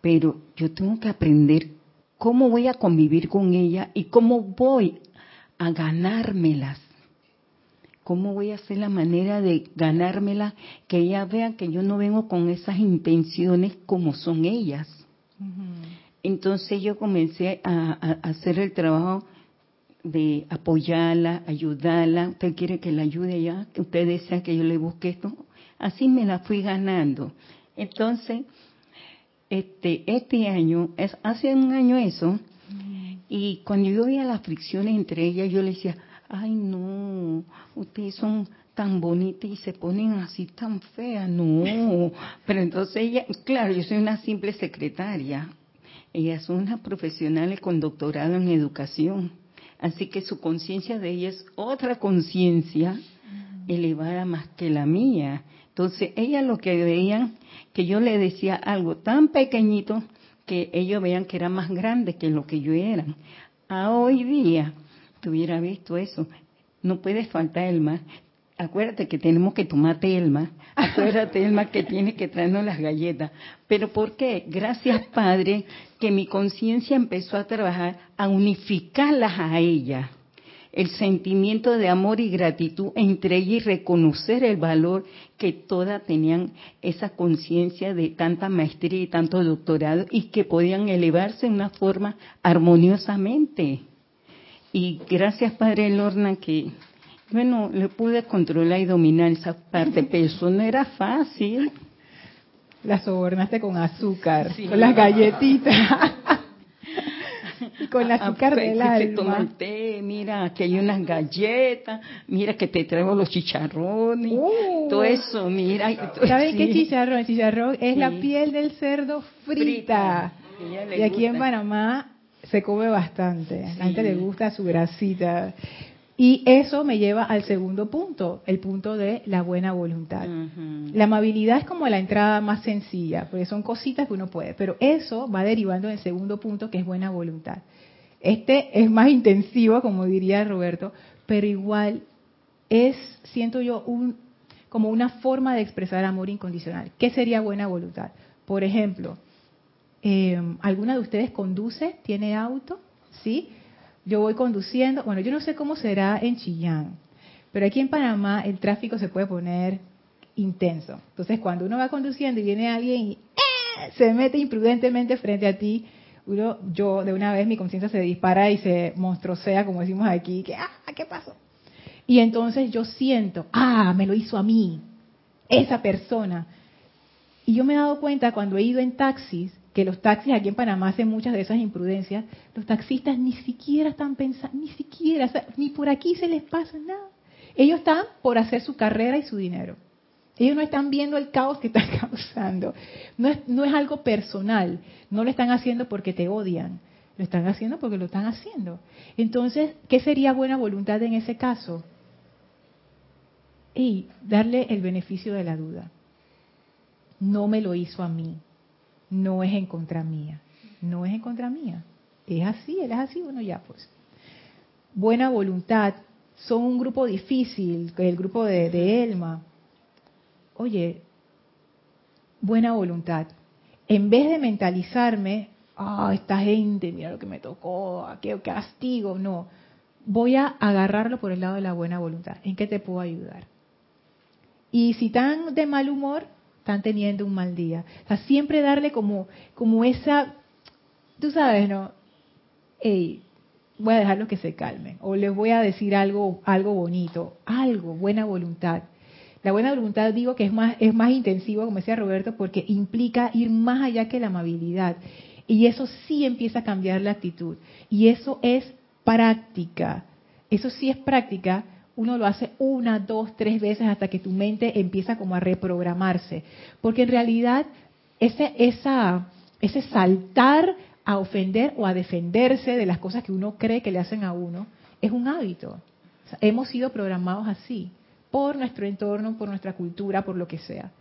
pero yo tengo que aprender cómo voy a convivir con ella y cómo voy a ganármelas. ¿Cómo voy a hacer la manera de ganármelas? Que ella vea que yo no vengo con esas intenciones como son ellas. Entonces yo comencé a, hacer el trabajo de apoyarla, ayudarla. Usted quiere que la ayude ya, que usted desea que yo le busque esto. Así me la fui ganando. Entonces, este, este año, es, hace un año eso, y cuando yo veía las fricciones entre ellas, yo le decía, ay no, ustedes son tan bonitas y se ponen así tan feas, no. Pero entonces ella, claro, yo soy una simple secretaria, ellas son unas profesionales con doctorado en educación, así que su conciencia de ella es otra conciencia elevada más que la mía. Entonces, ellas lo que veían, que yo le decía algo tan pequeñito que ellos veían que era más grande que lo que yo era. A hoy día, tú hubieras visto eso, no puede faltar el más. Acuérdate que tenemos que tomarte Elma. Acuérdate, Elma, que tiene que traernos las galletas. Pero ¿por qué? Gracias, Padre, que mi conciencia empezó a trabajar, a unificarlas a ella el sentimiento de amor y gratitud entre ellas y reconocer el valor que todas tenían esa conciencia de tanta maestría y tanto doctorado y que podían elevarse de una forma armoniosamente. Y gracias Padre Lorna que, bueno, le pude controlar y dominar esa parte, pero eso no era fácil. La sobornaste con azúcar, con las galletitas. y con la ah, azúcar pues, del alma. mira, aquí hay unas galletas, mira que te traigo los chicharrones, uh. todo eso, mira. ¿Sabes qué chicharrón? El chicharrón es la piel del cerdo frita. Y aquí en Panamá se come bastante. A la gente le gusta su grasita. Y eso me lleva al segundo punto, el punto de la buena voluntad. La amabilidad es como la entrada más sencilla, porque son cositas que uno puede, pero eso va derivando en el segundo punto, que es buena voluntad. Este es más intensivo, como diría Roberto, pero igual es, siento yo, un, como una forma de expresar amor incondicional. ¿Qué sería buena voluntad? Por ejemplo, eh, ¿alguna de ustedes conduce, tiene auto? ¿Sí? Yo voy conduciendo, bueno, yo no sé cómo será en Chillán, pero aquí en Panamá el tráfico se puede poner intenso. Entonces, cuando uno va conduciendo y viene alguien y ¡eh! se mete imprudentemente frente a ti, uno, yo de una vez mi conciencia se dispara y se monstruosea, como decimos aquí, que ¡ah! ¿Qué pasó? Y entonces yo siento, ¡ah! Me lo hizo a mí, esa persona. Y yo me he dado cuenta cuando he ido en taxis que los taxis aquí en Panamá hacen muchas de esas imprudencias, los taxistas ni siquiera están pensando, ni siquiera, ni por aquí se les pasa nada. Ellos están por hacer su carrera y su dinero. Ellos no están viendo el caos que están causando. No es, no es algo personal. No lo están haciendo porque te odian. Lo están haciendo porque lo están haciendo. Entonces, ¿qué sería buena voluntad en ese caso? Y darle el beneficio de la duda. No me lo hizo a mí no es en contra mía, no es en contra mía. es así, él es así, bueno, ya pues. Buena voluntad, son un grupo difícil, el grupo de, Elma. Oye, buena voluntad. En vez de mentalizarme, ah, esta gente, mira lo que me tocó, ah, qué castigo, no. Voy a agarrarlo por el lado de la buena voluntad. ¿En qué te puedo ayudar? Y si están de mal humor, están teniendo un mal día. O sea, siempre darle como, como esa, tú sabes, ¿no? Hey, voy a dejarlo que se calmen. O les voy a decir algo, algo bonito, algo, buena voluntad. La buena voluntad digo que es más, es más intensivo, como decía Roberto, porque implica ir más allá que la amabilidad. Y eso sí empieza a cambiar la actitud. Y eso es práctica. Eso sí es práctica. Uno lo hace una, dos, tres veces hasta que tu mente empieza como a reprogramarse. Porque en realidad ese, esa, ese saltar a ofender o a defenderse de las cosas que uno cree que le hacen a uno, es un hábito. hemos sido programados así, por nuestro entorno, por nuestra cultura, por lo que sea.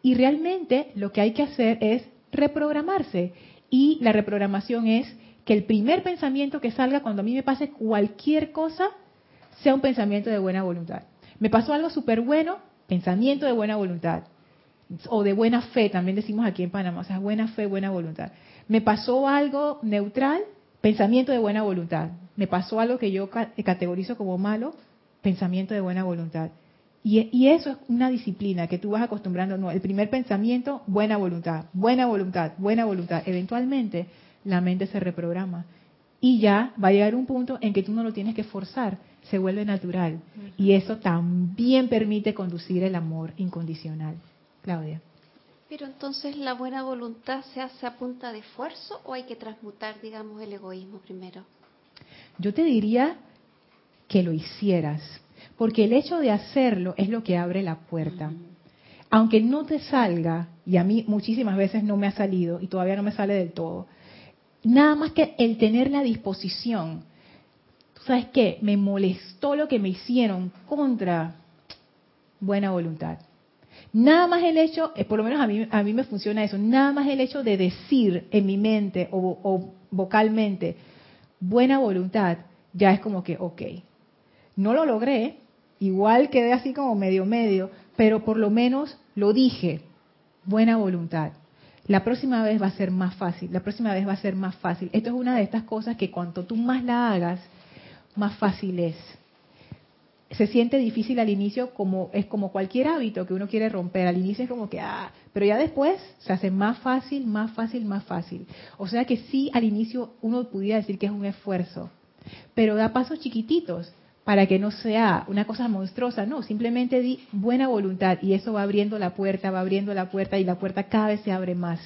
Y realmente lo que hay que hacer es reprogramarse. Y la reprogramación es que el primer pensamiento que salga cuando a mí me pase cualquier cosa sea un pensamiento de buena voluntad. Me pasó algo súper bueno, pensamiento de buena voluntad. O de buena fe, también decimos aquí en Panamá, o sea, buena fe, buena voluntad. Me pasó algo neutral, pensamiento de buena voluntad. Me pasó algo que yo categorizo como malo, pensamiento de buena voluntad. Y, eso es una disciplina que tú vas acostumbrando. El primer pensamiento, buena voluntad, buena voluntad, buena voluntad. Eventualmente la mente se reprograma y ya va a llegar un punto en que tú no lo tienes que forzar, se vuelve natural. Y eso también permite conducir el amor incondicional. Claudia. Pero entonces la buena voluntad se hace a punta de esfuerzo o hay que transmutar, digamos, el egoísmo primero. Yo te diría que lo hicieras, porque el hecho de hacerlo es lo que abre la puerta. Aunque no te salga, y a mí muchísimas veces no me ha salido y todavía no me sale del todo, nada más que el tener la disposición. ¿Tú sabes qué? Me molestó lo que me hicieron contra buena voluntad Nada más el hecho, eh, por lo menos a mí, a mí me funciona eso, nada más el hecho de decir en mi mente o, vocalmente buena voluntad, ya es como que, ok, no lo logré, igual quedé así como medio medio, pero por lo menos lo dije, buena voluntad. La próxima vez va a ser más fácil, la próxima vez va a ser más fácil. Esto es una de estas cosas que cuanto tú más la hagas, más fácil es se siente difícil al inicio como es como cualquier hábito que uno quiere romper. Al inicio es como que, ah, pero ya después se hace más fácil, más fácil, más fácil. O sea que sí, al inicio uno pudiera decir que es un esfuerzo, pero da pasos chiquititos para que no sea una cosa monstruosa, no, simplemente di buena voluntad y eso va abriendo la puerta, va abriendo la puerta y la puerta cada vez se abre más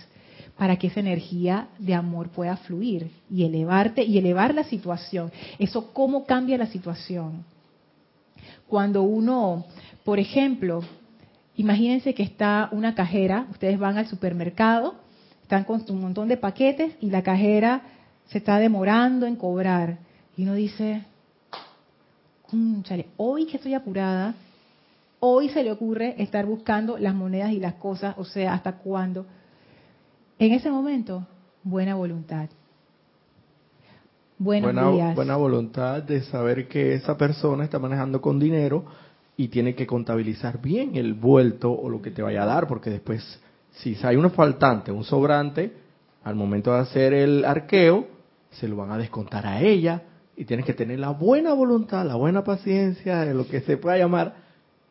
para que esa energía de amor pueda fluir y elevarte y elevar la situación. Eso cómo cambia la situación cuando uno, por ejemplo, imagínense que está una cajera, ustedes van al supermercado, están con un montón de paquetes y la cajera se está demorando en cobrar. Y uno dice, hoy que estoy apurada, hoy se le ocurre estar buscando las monedas y las cosas, o sea, ¿hasta cuándo? En ese momento, buena voluntad. Buenos buena, días. buena voluntad de saber que esa persona está manejando con dinero y tiene que contabilizar bien el vuelto o lo que te vaya a dar, porque después, si hay un faltante, un sobrante, al momento de hacer el arqueo, se lo van a descontar a ella y tienes que tener la buena voluntad, la buena paciencia, de lo que se pueda llamar,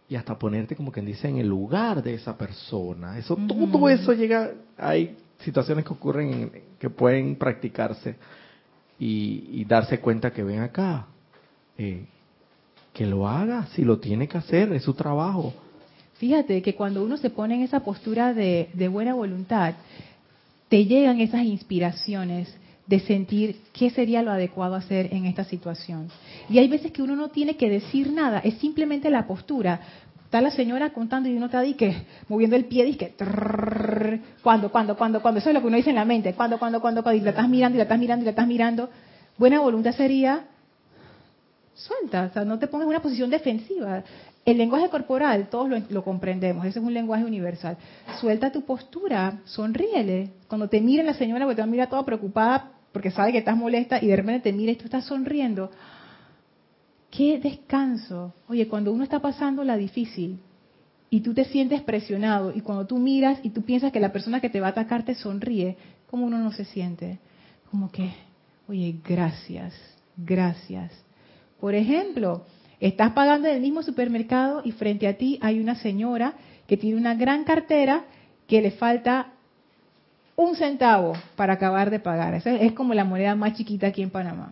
y hasta ponerte como quien dice en el lugar de esa persona. Eso, todo eso llega, hay situaciones que ocurren que pueden practicarse y, darse cuenta que ven acá, eh, que lo haga, si lo tiene que hacer, es su trabajo. Fíjate que cuando uno se pone en esa postura de, de buena voluntad, te llegan esas inspiraciones de sentir qué sería lo adecuado hacer en esta situación. Y hay veces que uno no tiene que decir nada, es simplemente la postura. Está la señora contando y uno está ahí que moviendo el pie y que cuando, cuando, cuando, cuando, eso es lo que uno dice en la mente, cuando, cuando, cuando, cuando, y la estás mirando y la estás mirando y la estás mirando. Buena voluntad sería suelta, o sea, no te pongas en una posición defensiva. El lenguaje corporal, todos lo, comprendemos, ese es un lenguaje universal. Suelta tu postura, sonríele. Cuando te mire la señora, porque te va a mirar toda preocupada, porque sabe que estás molesta y de repente te mira y tú estás sonriendo. Qué descanso. Oye, cuando uno está pasando la difícil y tú te sientes presionado y cuando tú miras y tú piensas que la persona que te va a atacar te sonríe, ¿cómo uno no se siente? Como que, oye, gracias, gracias. Por ejemplo, estás pagando en el mismo supermercado y frente a ti hay una señora que tiene una gran cartera que le falta un centavo para acabar de pagar. Esa es como la moneda más chiquita aquí en Panamá.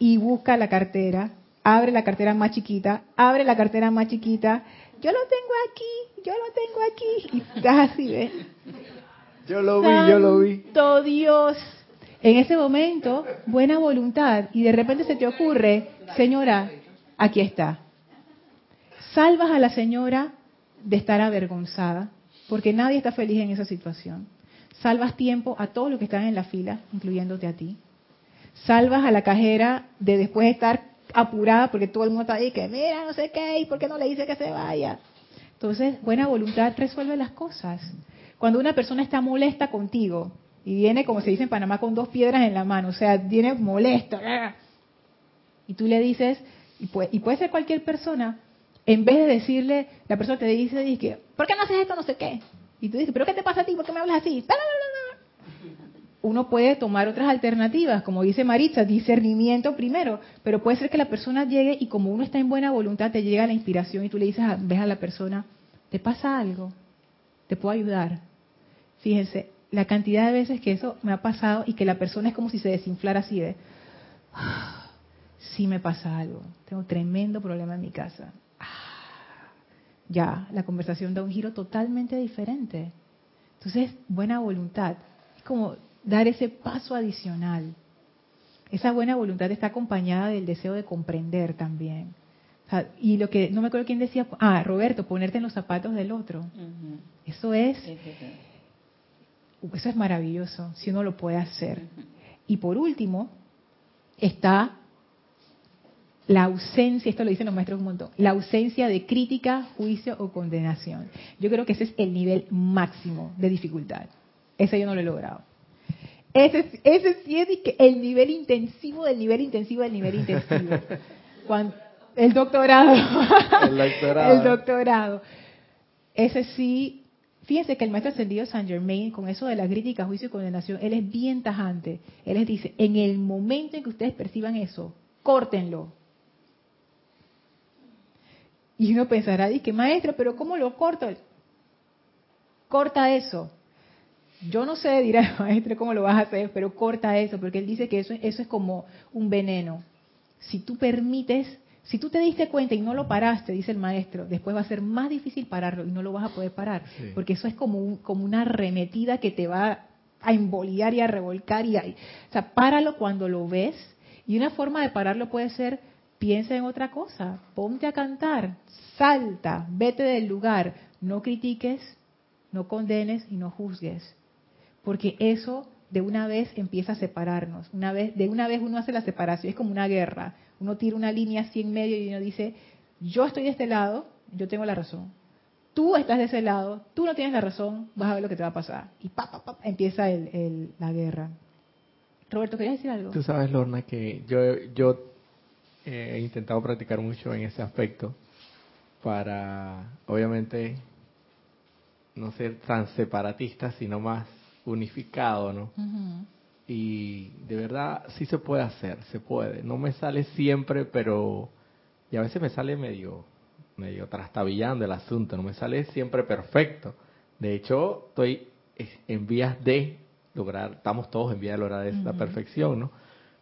Y busca la cartera, abre la cartera más chiquita, abre la cartera más chiquita. Yo lo tengo aquí, yo lo tengo aquí. Y estás así, ¿ves? Yo lo vi, yo lo vi. Todo Dios. En ese momento, buena voluntad. Y de repente se te ocurre, señora, aquí está. Salvas a la señora de estar avergonzada, porque nadie está feliz en esa situación. Salvas tiempo a todos los que están en la fila, incluyéndote a ti. Salvas a la cajera de después de estar apurada porque todo el mundo está ahí que mira, no sé qué, y por qué no le dice que se vaya. Entonces, buena voluntad resuelve las cosas. Cuando una persona está molesta contigo y viene, como se dice en Panamá, con dos piedras en la mano, o sea, viene molesto, y tú le dices, y puede, y puede ser cualquier persona, en vez de decirle, la persona te dice, dice ¿por qué no haces esto? No sé qué. Y tú dices, ¿pero qué te pasa a ti? ¿Por qué me hablas así? Uno puede tomar otras alternativas, como dice Maritza, discernimiento primero, pero puede ser que la persona llegue y como uno está en buena voluntad, te llega la inspiración y tú le dices, ves a la persona, ¿te pasa algo? ¿Te puedo ayudar? Fíjense, la cantidad de veces que eso me ha pasado y que la persona es como si se desinflara así de, sí me pasa algo, tengo tremendo problema en mi casa ya la conversación da un giro totalmente diferente. Entonces, buena voluntad. Es como dar ese paso adicional. Esa buena voluntad está acompañada del deseo de comprender también. y lo que, no me acuerdo quién decía, ah, Roberto, ponerte en los zapatos del otro. Eso es, eso es maravilloso, si uno lo puede hacer. Y por último, está la ausencia, esto lo dicen los maestros un montón, la ausencia de crítica, juicio o condenación. Yo creo que ese es el nivel máximo de dificultad. Ese yo no lo he logrado. Ese, ese sí es el nivel intensivo del nivel intensivo del nivel intensivo. el doctorado. El doctorado. el doctorado. Ese sí, fíjense que el maestro ascendido Saint Germain, con eso de la crítica, juicio y condenación, él es bien tajante. Él les dice, en el momento en que ustedes perciban eso, córtenlo y uno pensará, que maestro, pero ¿cómo lo corto? Corta eso. Yo no sé, dirá el maestro, cómo lo vas a hacer, pero corta eso, porque él dice que eso, eso es como un veneno. Si tú permites, si tú te diste cuenta y no lo paraste, dice el maestro, después va a ser más difícil pararlo y no lo vas a poder parar, porque eso es como, como una arremetida que te va a emboliar y a revolcar. Y o sea, páralo cuando lo ves. Y una forma de pararlo puede ser piensa en otra cosa, ponte a cantar, salta, vete del lugar, no critiques, no condenes y no juzgues, porque eso de una vez empieza a separarnos. Una vez, de una vez uno hace la separación, es como una guerra. Uno tira una línea así en medio y uno dice, yo estoy de este lado, yo tengo la razón. Tú estás de ese lado, tú no tienes la razón, vas a ver lo que te va a pasar. Y pa, pa, pa, empieza la guerra. Roberto, ¿querías decir algo? Tú sabes, Lorna, que yo, yo he intentado practicar mucho en ese aspecto para, obviamente, no ser tan separatista, sino más unificado, ¿no? Y de verdad sí se puede hacer, se puede. No me sale siempre, pero y a veces me sale medio medio trastabillando el asunto, no me sale siempre perfecto. De hecho, estoy en vías de lograr, estamos todos en vías de lograr esa perfección, ¿no?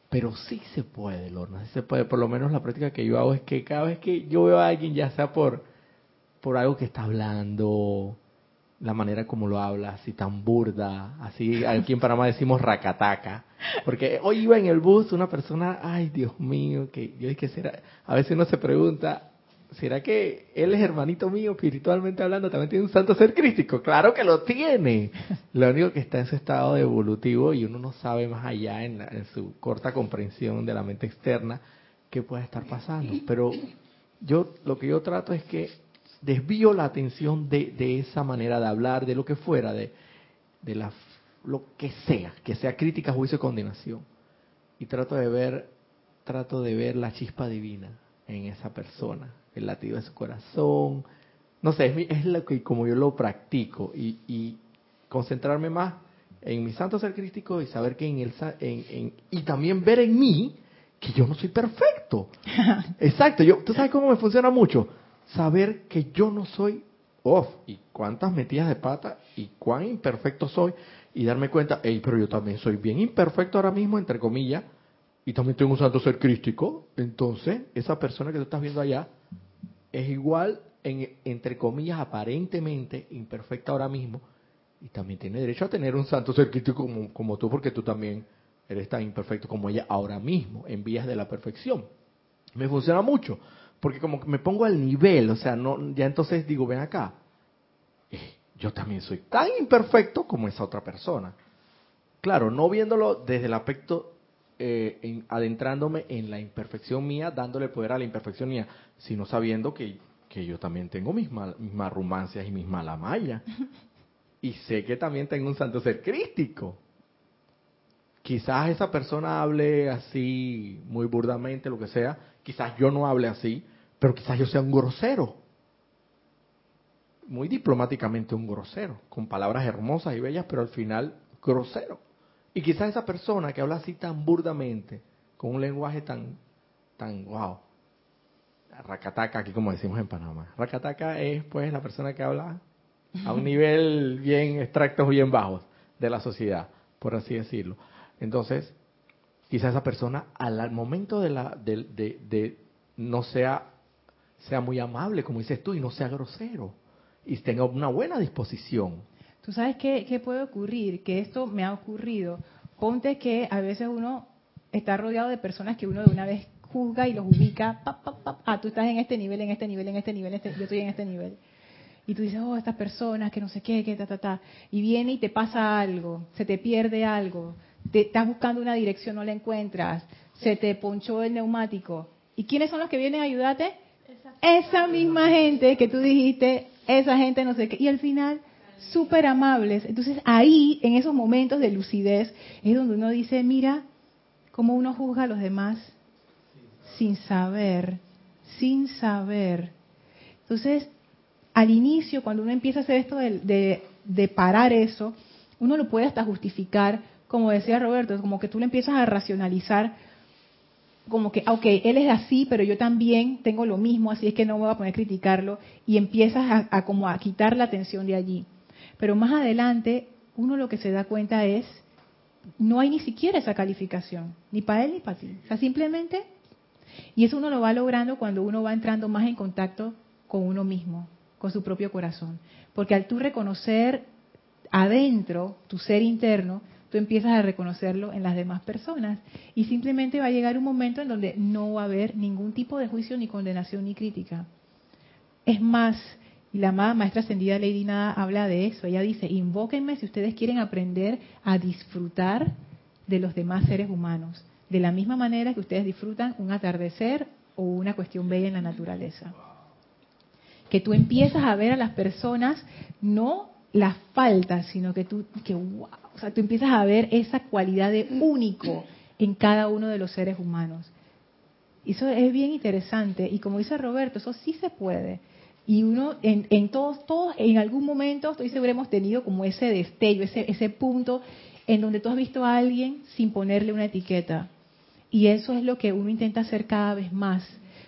Pero sí se puede, Lorna, sí se puede. Por lo menos la práctica que yo hago es que cada vez que yo veo a alguien, ya sea por, por algo que está hablando, la manera como lo habla, así tan burda, así aquí en Panamá decimos racataca, porque hoy iba en el bus una persona, ay Dios mío, que yo que será, a veces uno se pregunta, ¿será que él es hermanito mío, espiritualmente hablando, también tiene un santo ser crístico? Claro que lo tiene. Lo único que está en su estado evolutivo y uno no sabe más allá en, su corta comprensión de la mente externa qué puede estar pasando. Pero yo lo que yo trato es que desvío la atención de, de esa manera de hablar, de lo que fuera, de, de la, lo que sea, que sea crítica, juicio y condenación. y trato de ver, trato de ver la chispa divina en esa persona, el latido de su corazón. No sé, es, es lo que como yo lo practico y, y concentrarme más en mi santo ser crístico y saber que en el en, y también ver en mí que yo no soy perfecto. Exacto, yo tú sabes cómo me funciona mucho saber que yo no soy off. Y cuántas metidas de pata y cuán imperfecto soy y darme cuenta, hey, pero yo también soy bien imperfecto ahora mismo entre comillas y también tengo un santo ser crístico, entonces esa persona que tú estás viendo allá es igual en, entre comillas aparentemente imperfecta ahora mismo y también tiene derecho a tener un santo ser crítico como, como tú, porque tú también eres tan imperfecto como ella ahora mismo, en vías de la perfección. Me funciona mucho, porque como que me pongo al nivel, o sea, no, ya entonces digo, ven acá, eh, yo también soy tan imperfecto como esa otra persona. Claro, no viéndolo desde el aspecto, eh, adentrándome en la imperfección mía, dándole poder a la imperfección mía, sino sabiendo que, que yo también tengo mis, mal, mis marrumancias y mis malamayas. y sé que también tengo un santo ser crístico. Quizás esa persona hable así muy burdamente, lo que sea, quizás yo no hable así, pero quizás yo sea un grosero. Muy diplomáticamente un grosero, con palabras hermosas y bellas, pero al final grosero. Y quizás esa persona que habla así tan burdamente, con un lenguaje tan, tan, wow, racataca, aquí como decimos en Panamá. Racataca es pues la persona que habla a un nivel bien extractos, bien bajos de la sociedad, por así decirlo. Entonces, quizá esa persona al, momento de, la, de, no sea, sea muy amable, como dices tú, y no sea grosero, y tenga una buena disposición. ¿Tú sabes qué, qué puede ocurrir? Que esto me ha ocurrido. Ponte que a veces uno está rodeado de personas que uno de una vez juzga y los ubica, ah, tú estás en este nivel, en este nivel, en este nivel, este, yo estoy en este nivel y tú dices, oh, estas personas que no sé qué, que ta, ta, ta, y viene y te pasa algo, se te pierde algo, te estás buscando una dirección, no la encuentras, se te ponchó el neumático. ¿Y quiénes son los que vienen a ayudarte? Esa misma gente que tú dijiste, esa gente no sé qué, y al final súper amables. Entonces ahí, en esos momentos de lucidez, es donde uno dice, mira cómo uno juzga a los demás sin saber, sin saber. Entonces, al inicio, cuando uno empieza a hacer esto de, de, parar eso, uno lo puede hasta justificar, como decía Roberto, como que tú le empiezas a racionalizar, como que, ok, él es así, pero yo también tengo lo mismo, así es que no me voy a poner a criticarlo, y empiezas a, como a quitar la atención de allí. Pero más adelante, uno lo que se da cuenta es, no hay ni siquiera esa calificación, ni para él ni para ti. O sea, simplemente, y eso uno lo va logrando cuando uno va entrando más en contacto con uno mismo, con su propio corazón. Porque al tú reconocer adentro tu ser interno, tú empiezas a reconocerlo en las demás personas. Y simplemente va a llegar un momento en donde no va a haber ningún tipo de juicio, ni condenación, ni crítica. Es más, y la maestra ascendida Lady Nada habla de eso. Ella dice, invóquenme si ustedes quieren aprender a disfrutar de los demás seres humanos, de la misma manera que ustedes disfrutan un atardecer o una cuestión bella en la naturaleza que tú empiezas a ver a las personas no las faltas, sino que tú, que wow, sea, tú empiezas a ver esa cualidad de único en cada uno de los seres humanos. Eso es bien interesante y como dice Roberto, eso sí se puede. Y uno, en, en todos, todos, en algún momento, estoy seguro hemos tenido como ese destello, ese, ese punto en donde tú has visto a alguien sin ponerle una etiqueta. Y eso es lo que uno intenta hacer cada vez más.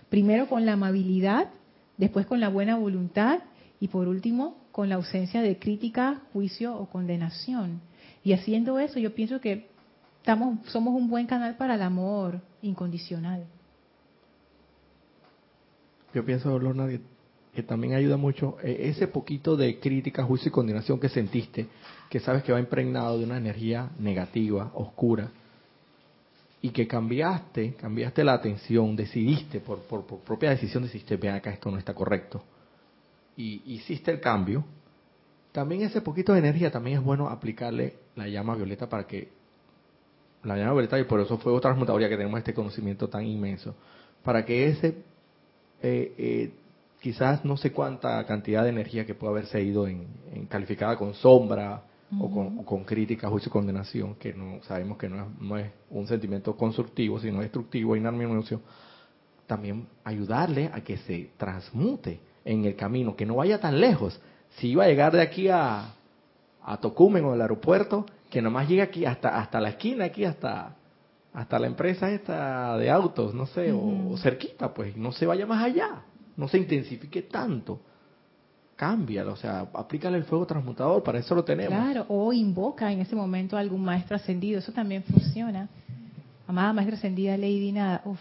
Primero con la amabilidad después con la buena voluntad y por último con la ausencia de crítica, juicio o condenación. Y haciendo eso yo pienso que estamos, somos un buen canal para el amor incondicional. Yo pienso, Lorna, que también ayuda mucho eh, ese poquito de crítica, juicio y condenación que sentiste, que sabes que va impregnado de una energía negativa, oscura, y que cambiaste, cambiaste la atención, decidiste, por, por, propia decisión decidiste, vean acá, esto no está correcto, y hiciste el cambio, también ese poquito de energía también es bueno aplicarle la llama violeta para que, la llama violeta, y por eso fue otra transmutadoria que tenemos este conocimiento tan inmenso, para que ese, eh, eh, quizás no sé cuánta cantidad de energía que puede haberse ido en, en calificada con sombra o, con, con, crítica, juicio y condenación, que no sabemos que no es, no es un sentimiento constructivo, sino destructivo, inarmonioso, también ayudarle a que se transmute en el camino, que no vaya tan lejos. Si iba a llegar de aquí a, a Tocumen o del aeropuerto, que nomás llegue aquí hasta, hasta la esquina, aquí hasta, hasta la empresa esta de autos, no sé, o, cerquita, pues, no se vaya más allá, no se intensifique tanto. Cámbialo, o sea, aplícale el fuego transmutador, para eso lo tenemos. Claro, o invoca en ese momento a algún maestro ascendido, eso también funciona. Amada maestra ascendida Lady Nada, uff,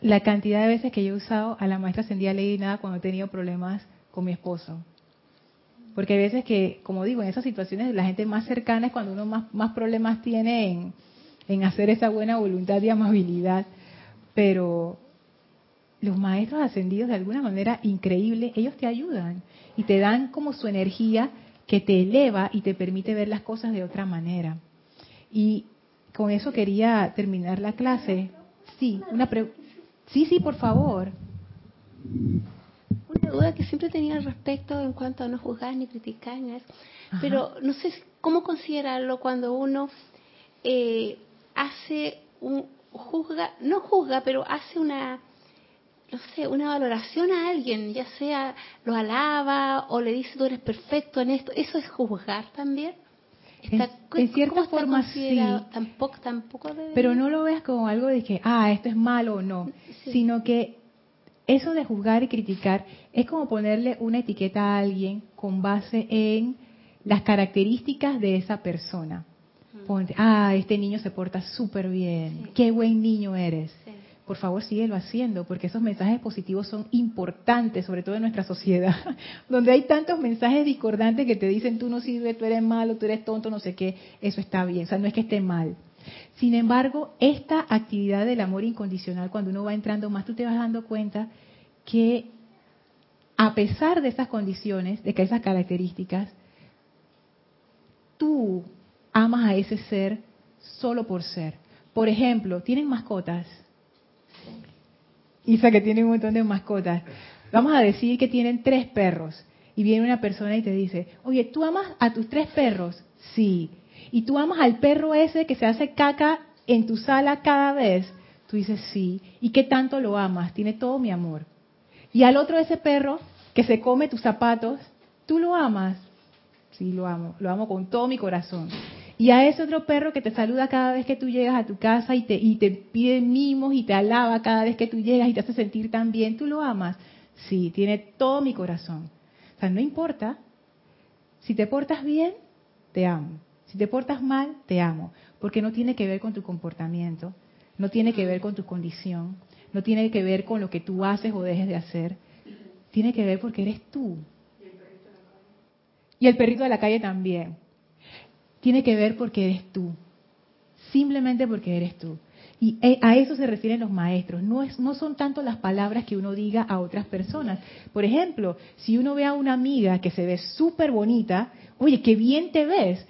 la cantidad de veces que yo he usado a la maestra ascendida Lady Nada cuando he tenido problemas con mi esposo. Porque hay veces que, como digo, en esas situaciones la gente más cercana es cuando uno más, más problemas tiene en, en hacer esa buena voluntad y amabilidad. Pero los maestros ascendidos de alguna manera increíble, ellos te ayudan y te dan como su energía que te eleva y te permite ver las cosas de otra manera. Y con eso quería terminar la clase. Sí, una Sí, sí, por favor. Una duda que siempre tenía al respecto en cuanto a no juzgar ni criticar, pero no sé cómo considerarlo cuando uno eh, hace un juzga, no juzga, pero hace una no sé, una valoración a alguien, ya sea lo alaba o le dice tú eres perfecto en esto, eso es juzgar también. en, cierta forma sí, tampoco, tampoco pero no lo veas como algo de que, ah, esto es malo o no, sino que eso de juzgar y criticar es como ponerle una etiqueta a alguien con base en las características de esa persona. Ah, este niño se porta súper bien, qué buen niño eres. Por favor, síguelo haciendo, porque esos mensajes positivos son importantes, sobre todo en nuestra sociedad, donde hay tantos mensajes discordantes que te dicen tú no sirves, tú eres malo, tú eres tonto, no sé qué, eso está bien, o sea, no es que esté mal. Sin embargo, esta actividad del amor incondicional, cuando uno va entrando más, tú te vas dando cuenta que a pesar de esas condiciones, de que esas características, tú amas a ese ser solo por ser. Por ejemplo, ¿tienen mascotas? Isa que tiene un montón de mascotas. Vamos a decir que tienen tres perros y viene una persona y te dice, oye, ¿tú amas a tus tres perros? Sí. ¿Y tú amas al perro ese que se hace caca en tu sala cada vez? Tú dices, sí. ¿Y qué tanto lo amas? Tiene todo mi amor. Y al otro ese perro que se come tus zapatos, ¿tú lo amas? Sí, lo amo. Lo amo con todo mi corazón. Y a ese otro perro que te saluda cada vez que tú llegas a tu casa y te, y te pide mimos y te alaba cada vez que tú llegas y te hace sentir tan bien, ¿tú lo amas? Sí, tiene todo mi corazón. O sea, no importa. Si te portas bien, te amo. Si te portas mal, te amo. Porque no tiene que ver con tu comportamiento, no tiene que ver con tu condición, no tiene que ver con lo que tú haces o dejes de hacer. Tiene que ver porque eres tú. Y el perrito de la calle también tiene que ver porque eres tú. Simplemente porque eres tú. Y eh, a eso se refieren los maestros. No, es, no son tanto las palabras que uno diga a otras personas. Por ejemplo, si uno ve a una amiga que se ve súper bonita, oye, qué bien te ves.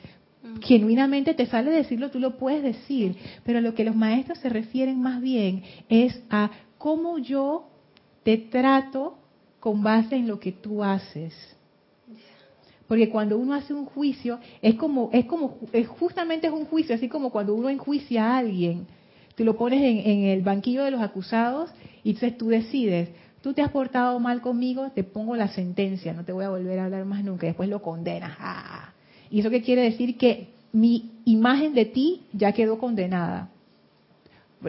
Genuinamente te sale decirlo, tú lo puedes decir. Pero a lo que los maestros se refieren más bien es a cómo yo te trato con base en lo que tú haces. Porque cuando uno hace un juicio, es como, es como, es justamente es un juicio, así como cuando uno enjuicia a alguien, tú lo pones en, el banquillo de los acusados y entonces tú decides, tú te has portado mal conmigo, te pongo la sentencia, no te voy a volver a hablar más nunca, después lo condenas. Ah. Y eso qué quiere decir que mi imagen de ti ya quedó condenada.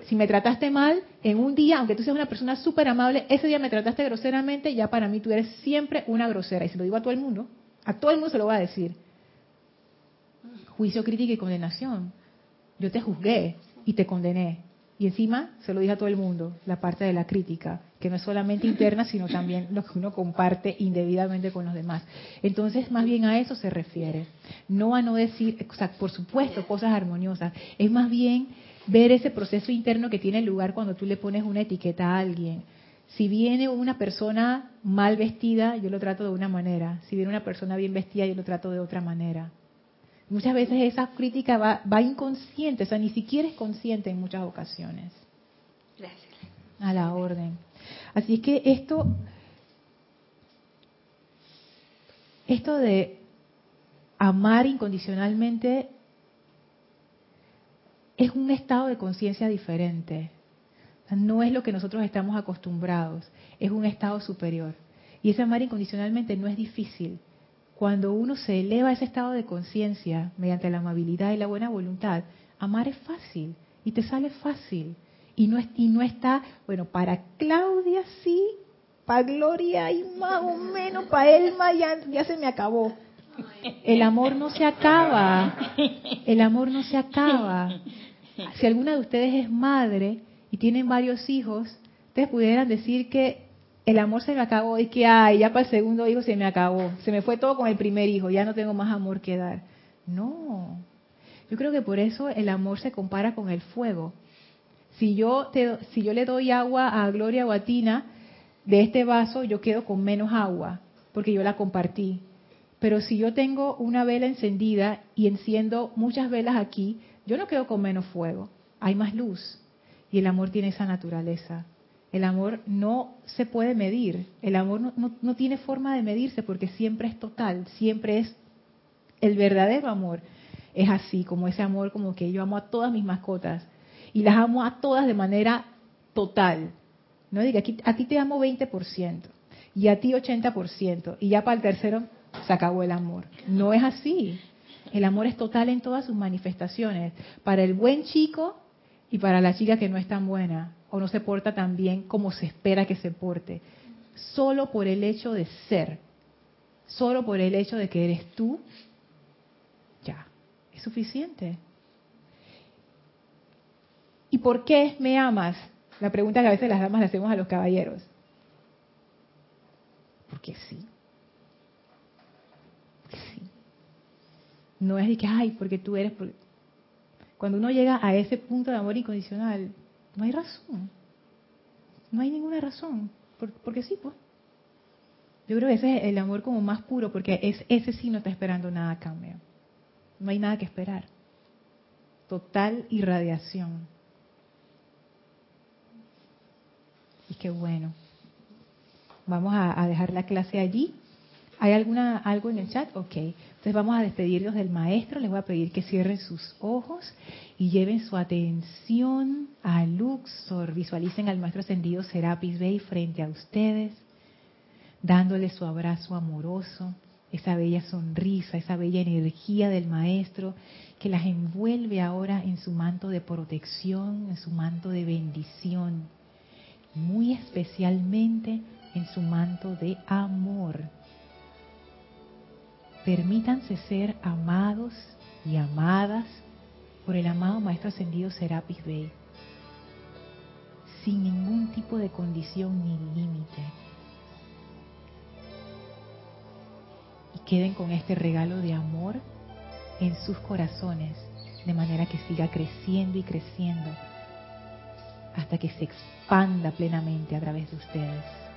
Si me trataste mal en un día, aunque tú seas una persona súper amable, ese día me trataste groseramente, ya para mí tú eres siempre una grosera. Y se lo digo a todo el mundo. A todo el mundo se lo va a decir. Juicio, crítica y condenación. Yo te juzgué y te condené. Y encima se lo dije a todo el mundo, la parte de la crítica, que no es solamente interna, sino también lo que uno comparte indebidamente con los demás. Entonces, más bien a eso se refiere. No a no decir, o sea, por supuesto, cosas armoniosas. Es más bien ver ese proceso interno que tiene lugar cuando tú le pones una etiqueta a alguien si viene una persona mal vestida, yo lo trato de una manera. Si viene una persona bien vestida, yo lo trato de otra manera. Muchas veces esa crítica va, va inconsciente, o sea, ni siquiera es consciente en muchas ocasiones. Gracias. A la orden. Así es que esto, esto de amar incondicionalmente es un estado de conciencia diferente. No es lo que nosotros estamos acostumbrados, es un estado superior. Y ese amar incondicionalmente no es difícil. Cuando uno se eleva a ese estado de conciencia mediante la amabilidad y la buena voluntad, amar es fácil y te sale fácil. Y no, y no está, bueno, para Claudia sí, para Gloria y más o menos, para Elma ya, ya se me acabó. El amor no se acaba. El amor no se acaba. Si alguna de ustedes es madre y tienen varios hijos, ustedes pudieran decir que el amor se me acabó y que, ay, ya para el segundo hijo se me acabó. Se me fue todo con el primer hijo, ya no tengo más amor que dar. No. Yo creo que por eso el amor se compara con el fuego. Si yo, te, si yo le doy agua a Gloria o a Tina de este vaso, yo quedo con menos agua, porque yo la compartí. Pero si yo tengo una vela encendida y enciendo muchas velas aquí, yo no quedo con menos fuego, hay más luz. Y el amor tiene esa naturaleza. El amor no se puede medir, el amor no, no, tiene forma de medirse porque siempre es total, siempre es el verdadero amor. Es así, como ese amor como que yo amo a todas mis mascotas y las amo a todas de manera total. No diga, aquí, a ti te amo 20% y a ti 80% y ya para el tercero se acabó el amor. No es así. El amor es total en todas sus manifestaciones, para el buen chico y para la chica que no es tan buena o no se porta tan bien como se espera que se porte. Solo por el hecho de ser, solo por el hecho de que eres tú, ya, es suficiente. ¿Y por qué me amas? La pregunta que a veces las damas le hacemos a los caballeros. Porque sí. sí. No es de que, ay, porque tú eres... Cuando uno llega a ese punto de amor incondicional, no hay razón. No hay ninguna razón. porque sí, pues. Yo creo que ese es el amor como más puro, porque es, ese sí no está esperando nada a cambio. No hay nada que esperar. Total irradiación. Y qué bueno. Vamos a, dejar la clase allí. ¿Hay alguna algo en el chat? Ok. Entonces vamos a despedirnos del maestro. Les voy a pedir que cierren sus ojos y lleven su atención a Luxor. Visualicen al maestro ascendido Serapis Bey frente a ustedes, dándole su abrazo amoroso, esa bella sonrisa, esa bella energía del maestro que las envuelve ahora en su manto de protección, en su manto de bendición, muy especialmente en su manto de amor Permítanse ser amados y amadas por el amado Maestro Ascendido Serapis Bey, sin ningún tipo de condición ni límite. Y queden con este regalo de amor en sus corazones, de manera que siga creciendo y creciendo hasta que se expanda plenamente a través de ustedes.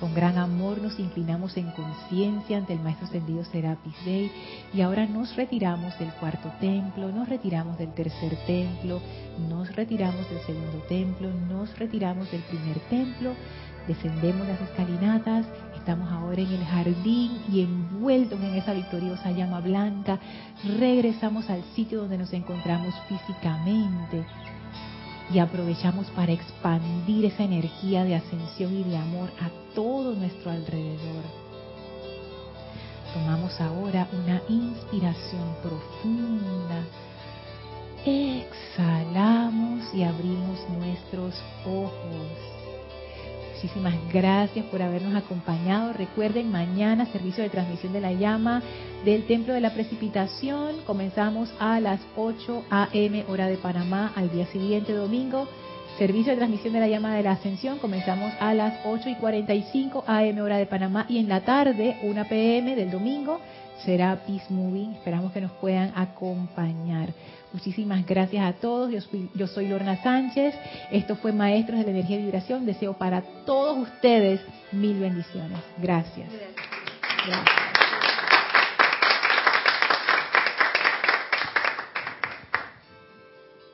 Con gran amor nos inclinamos en conciencia ante el Maestro Ascendido Serapis Bey y ahora nos retiramos del cuarto templo, nos retiramos del tercer templo, nos retiramos del segundo templo, nos retiramos del primer templo, descendemos las escalinatas, estamos ahora en el jardín y envueltos en esa victoriosa llama blanca, regresamos al sitio donde nos encontramos físicamente y aprovechamos para expandir esa energía de ascensión y de amor a todo nuestro alrededor. Tomamos ahora una inspiración profunda. Exhalamos y abrimos nuestros ojos. Muchísimas gracias por habernos acompañado. Recuerden, mañana servicio de transmisión de la llama del Templo de la Precipitación. Comenzamos a las 8 a.m. hora de Panamá al día siguiente, domingo. Servicio de transmisión de la llama de la ascensión. Comenzamos a las 8 y 45 a.m. hora de Panamá y en la tarde, 1 p.m. del domingo, será Peace Moving. Esperamos que nos puedan acompañar. Muchísimas gracias a todos. Yo soy, Lorna Sánchez. Esto fue Maestros de la Energía y Vibración. Deseo para todos ustedes mil bendiciones. Gracias. gracias.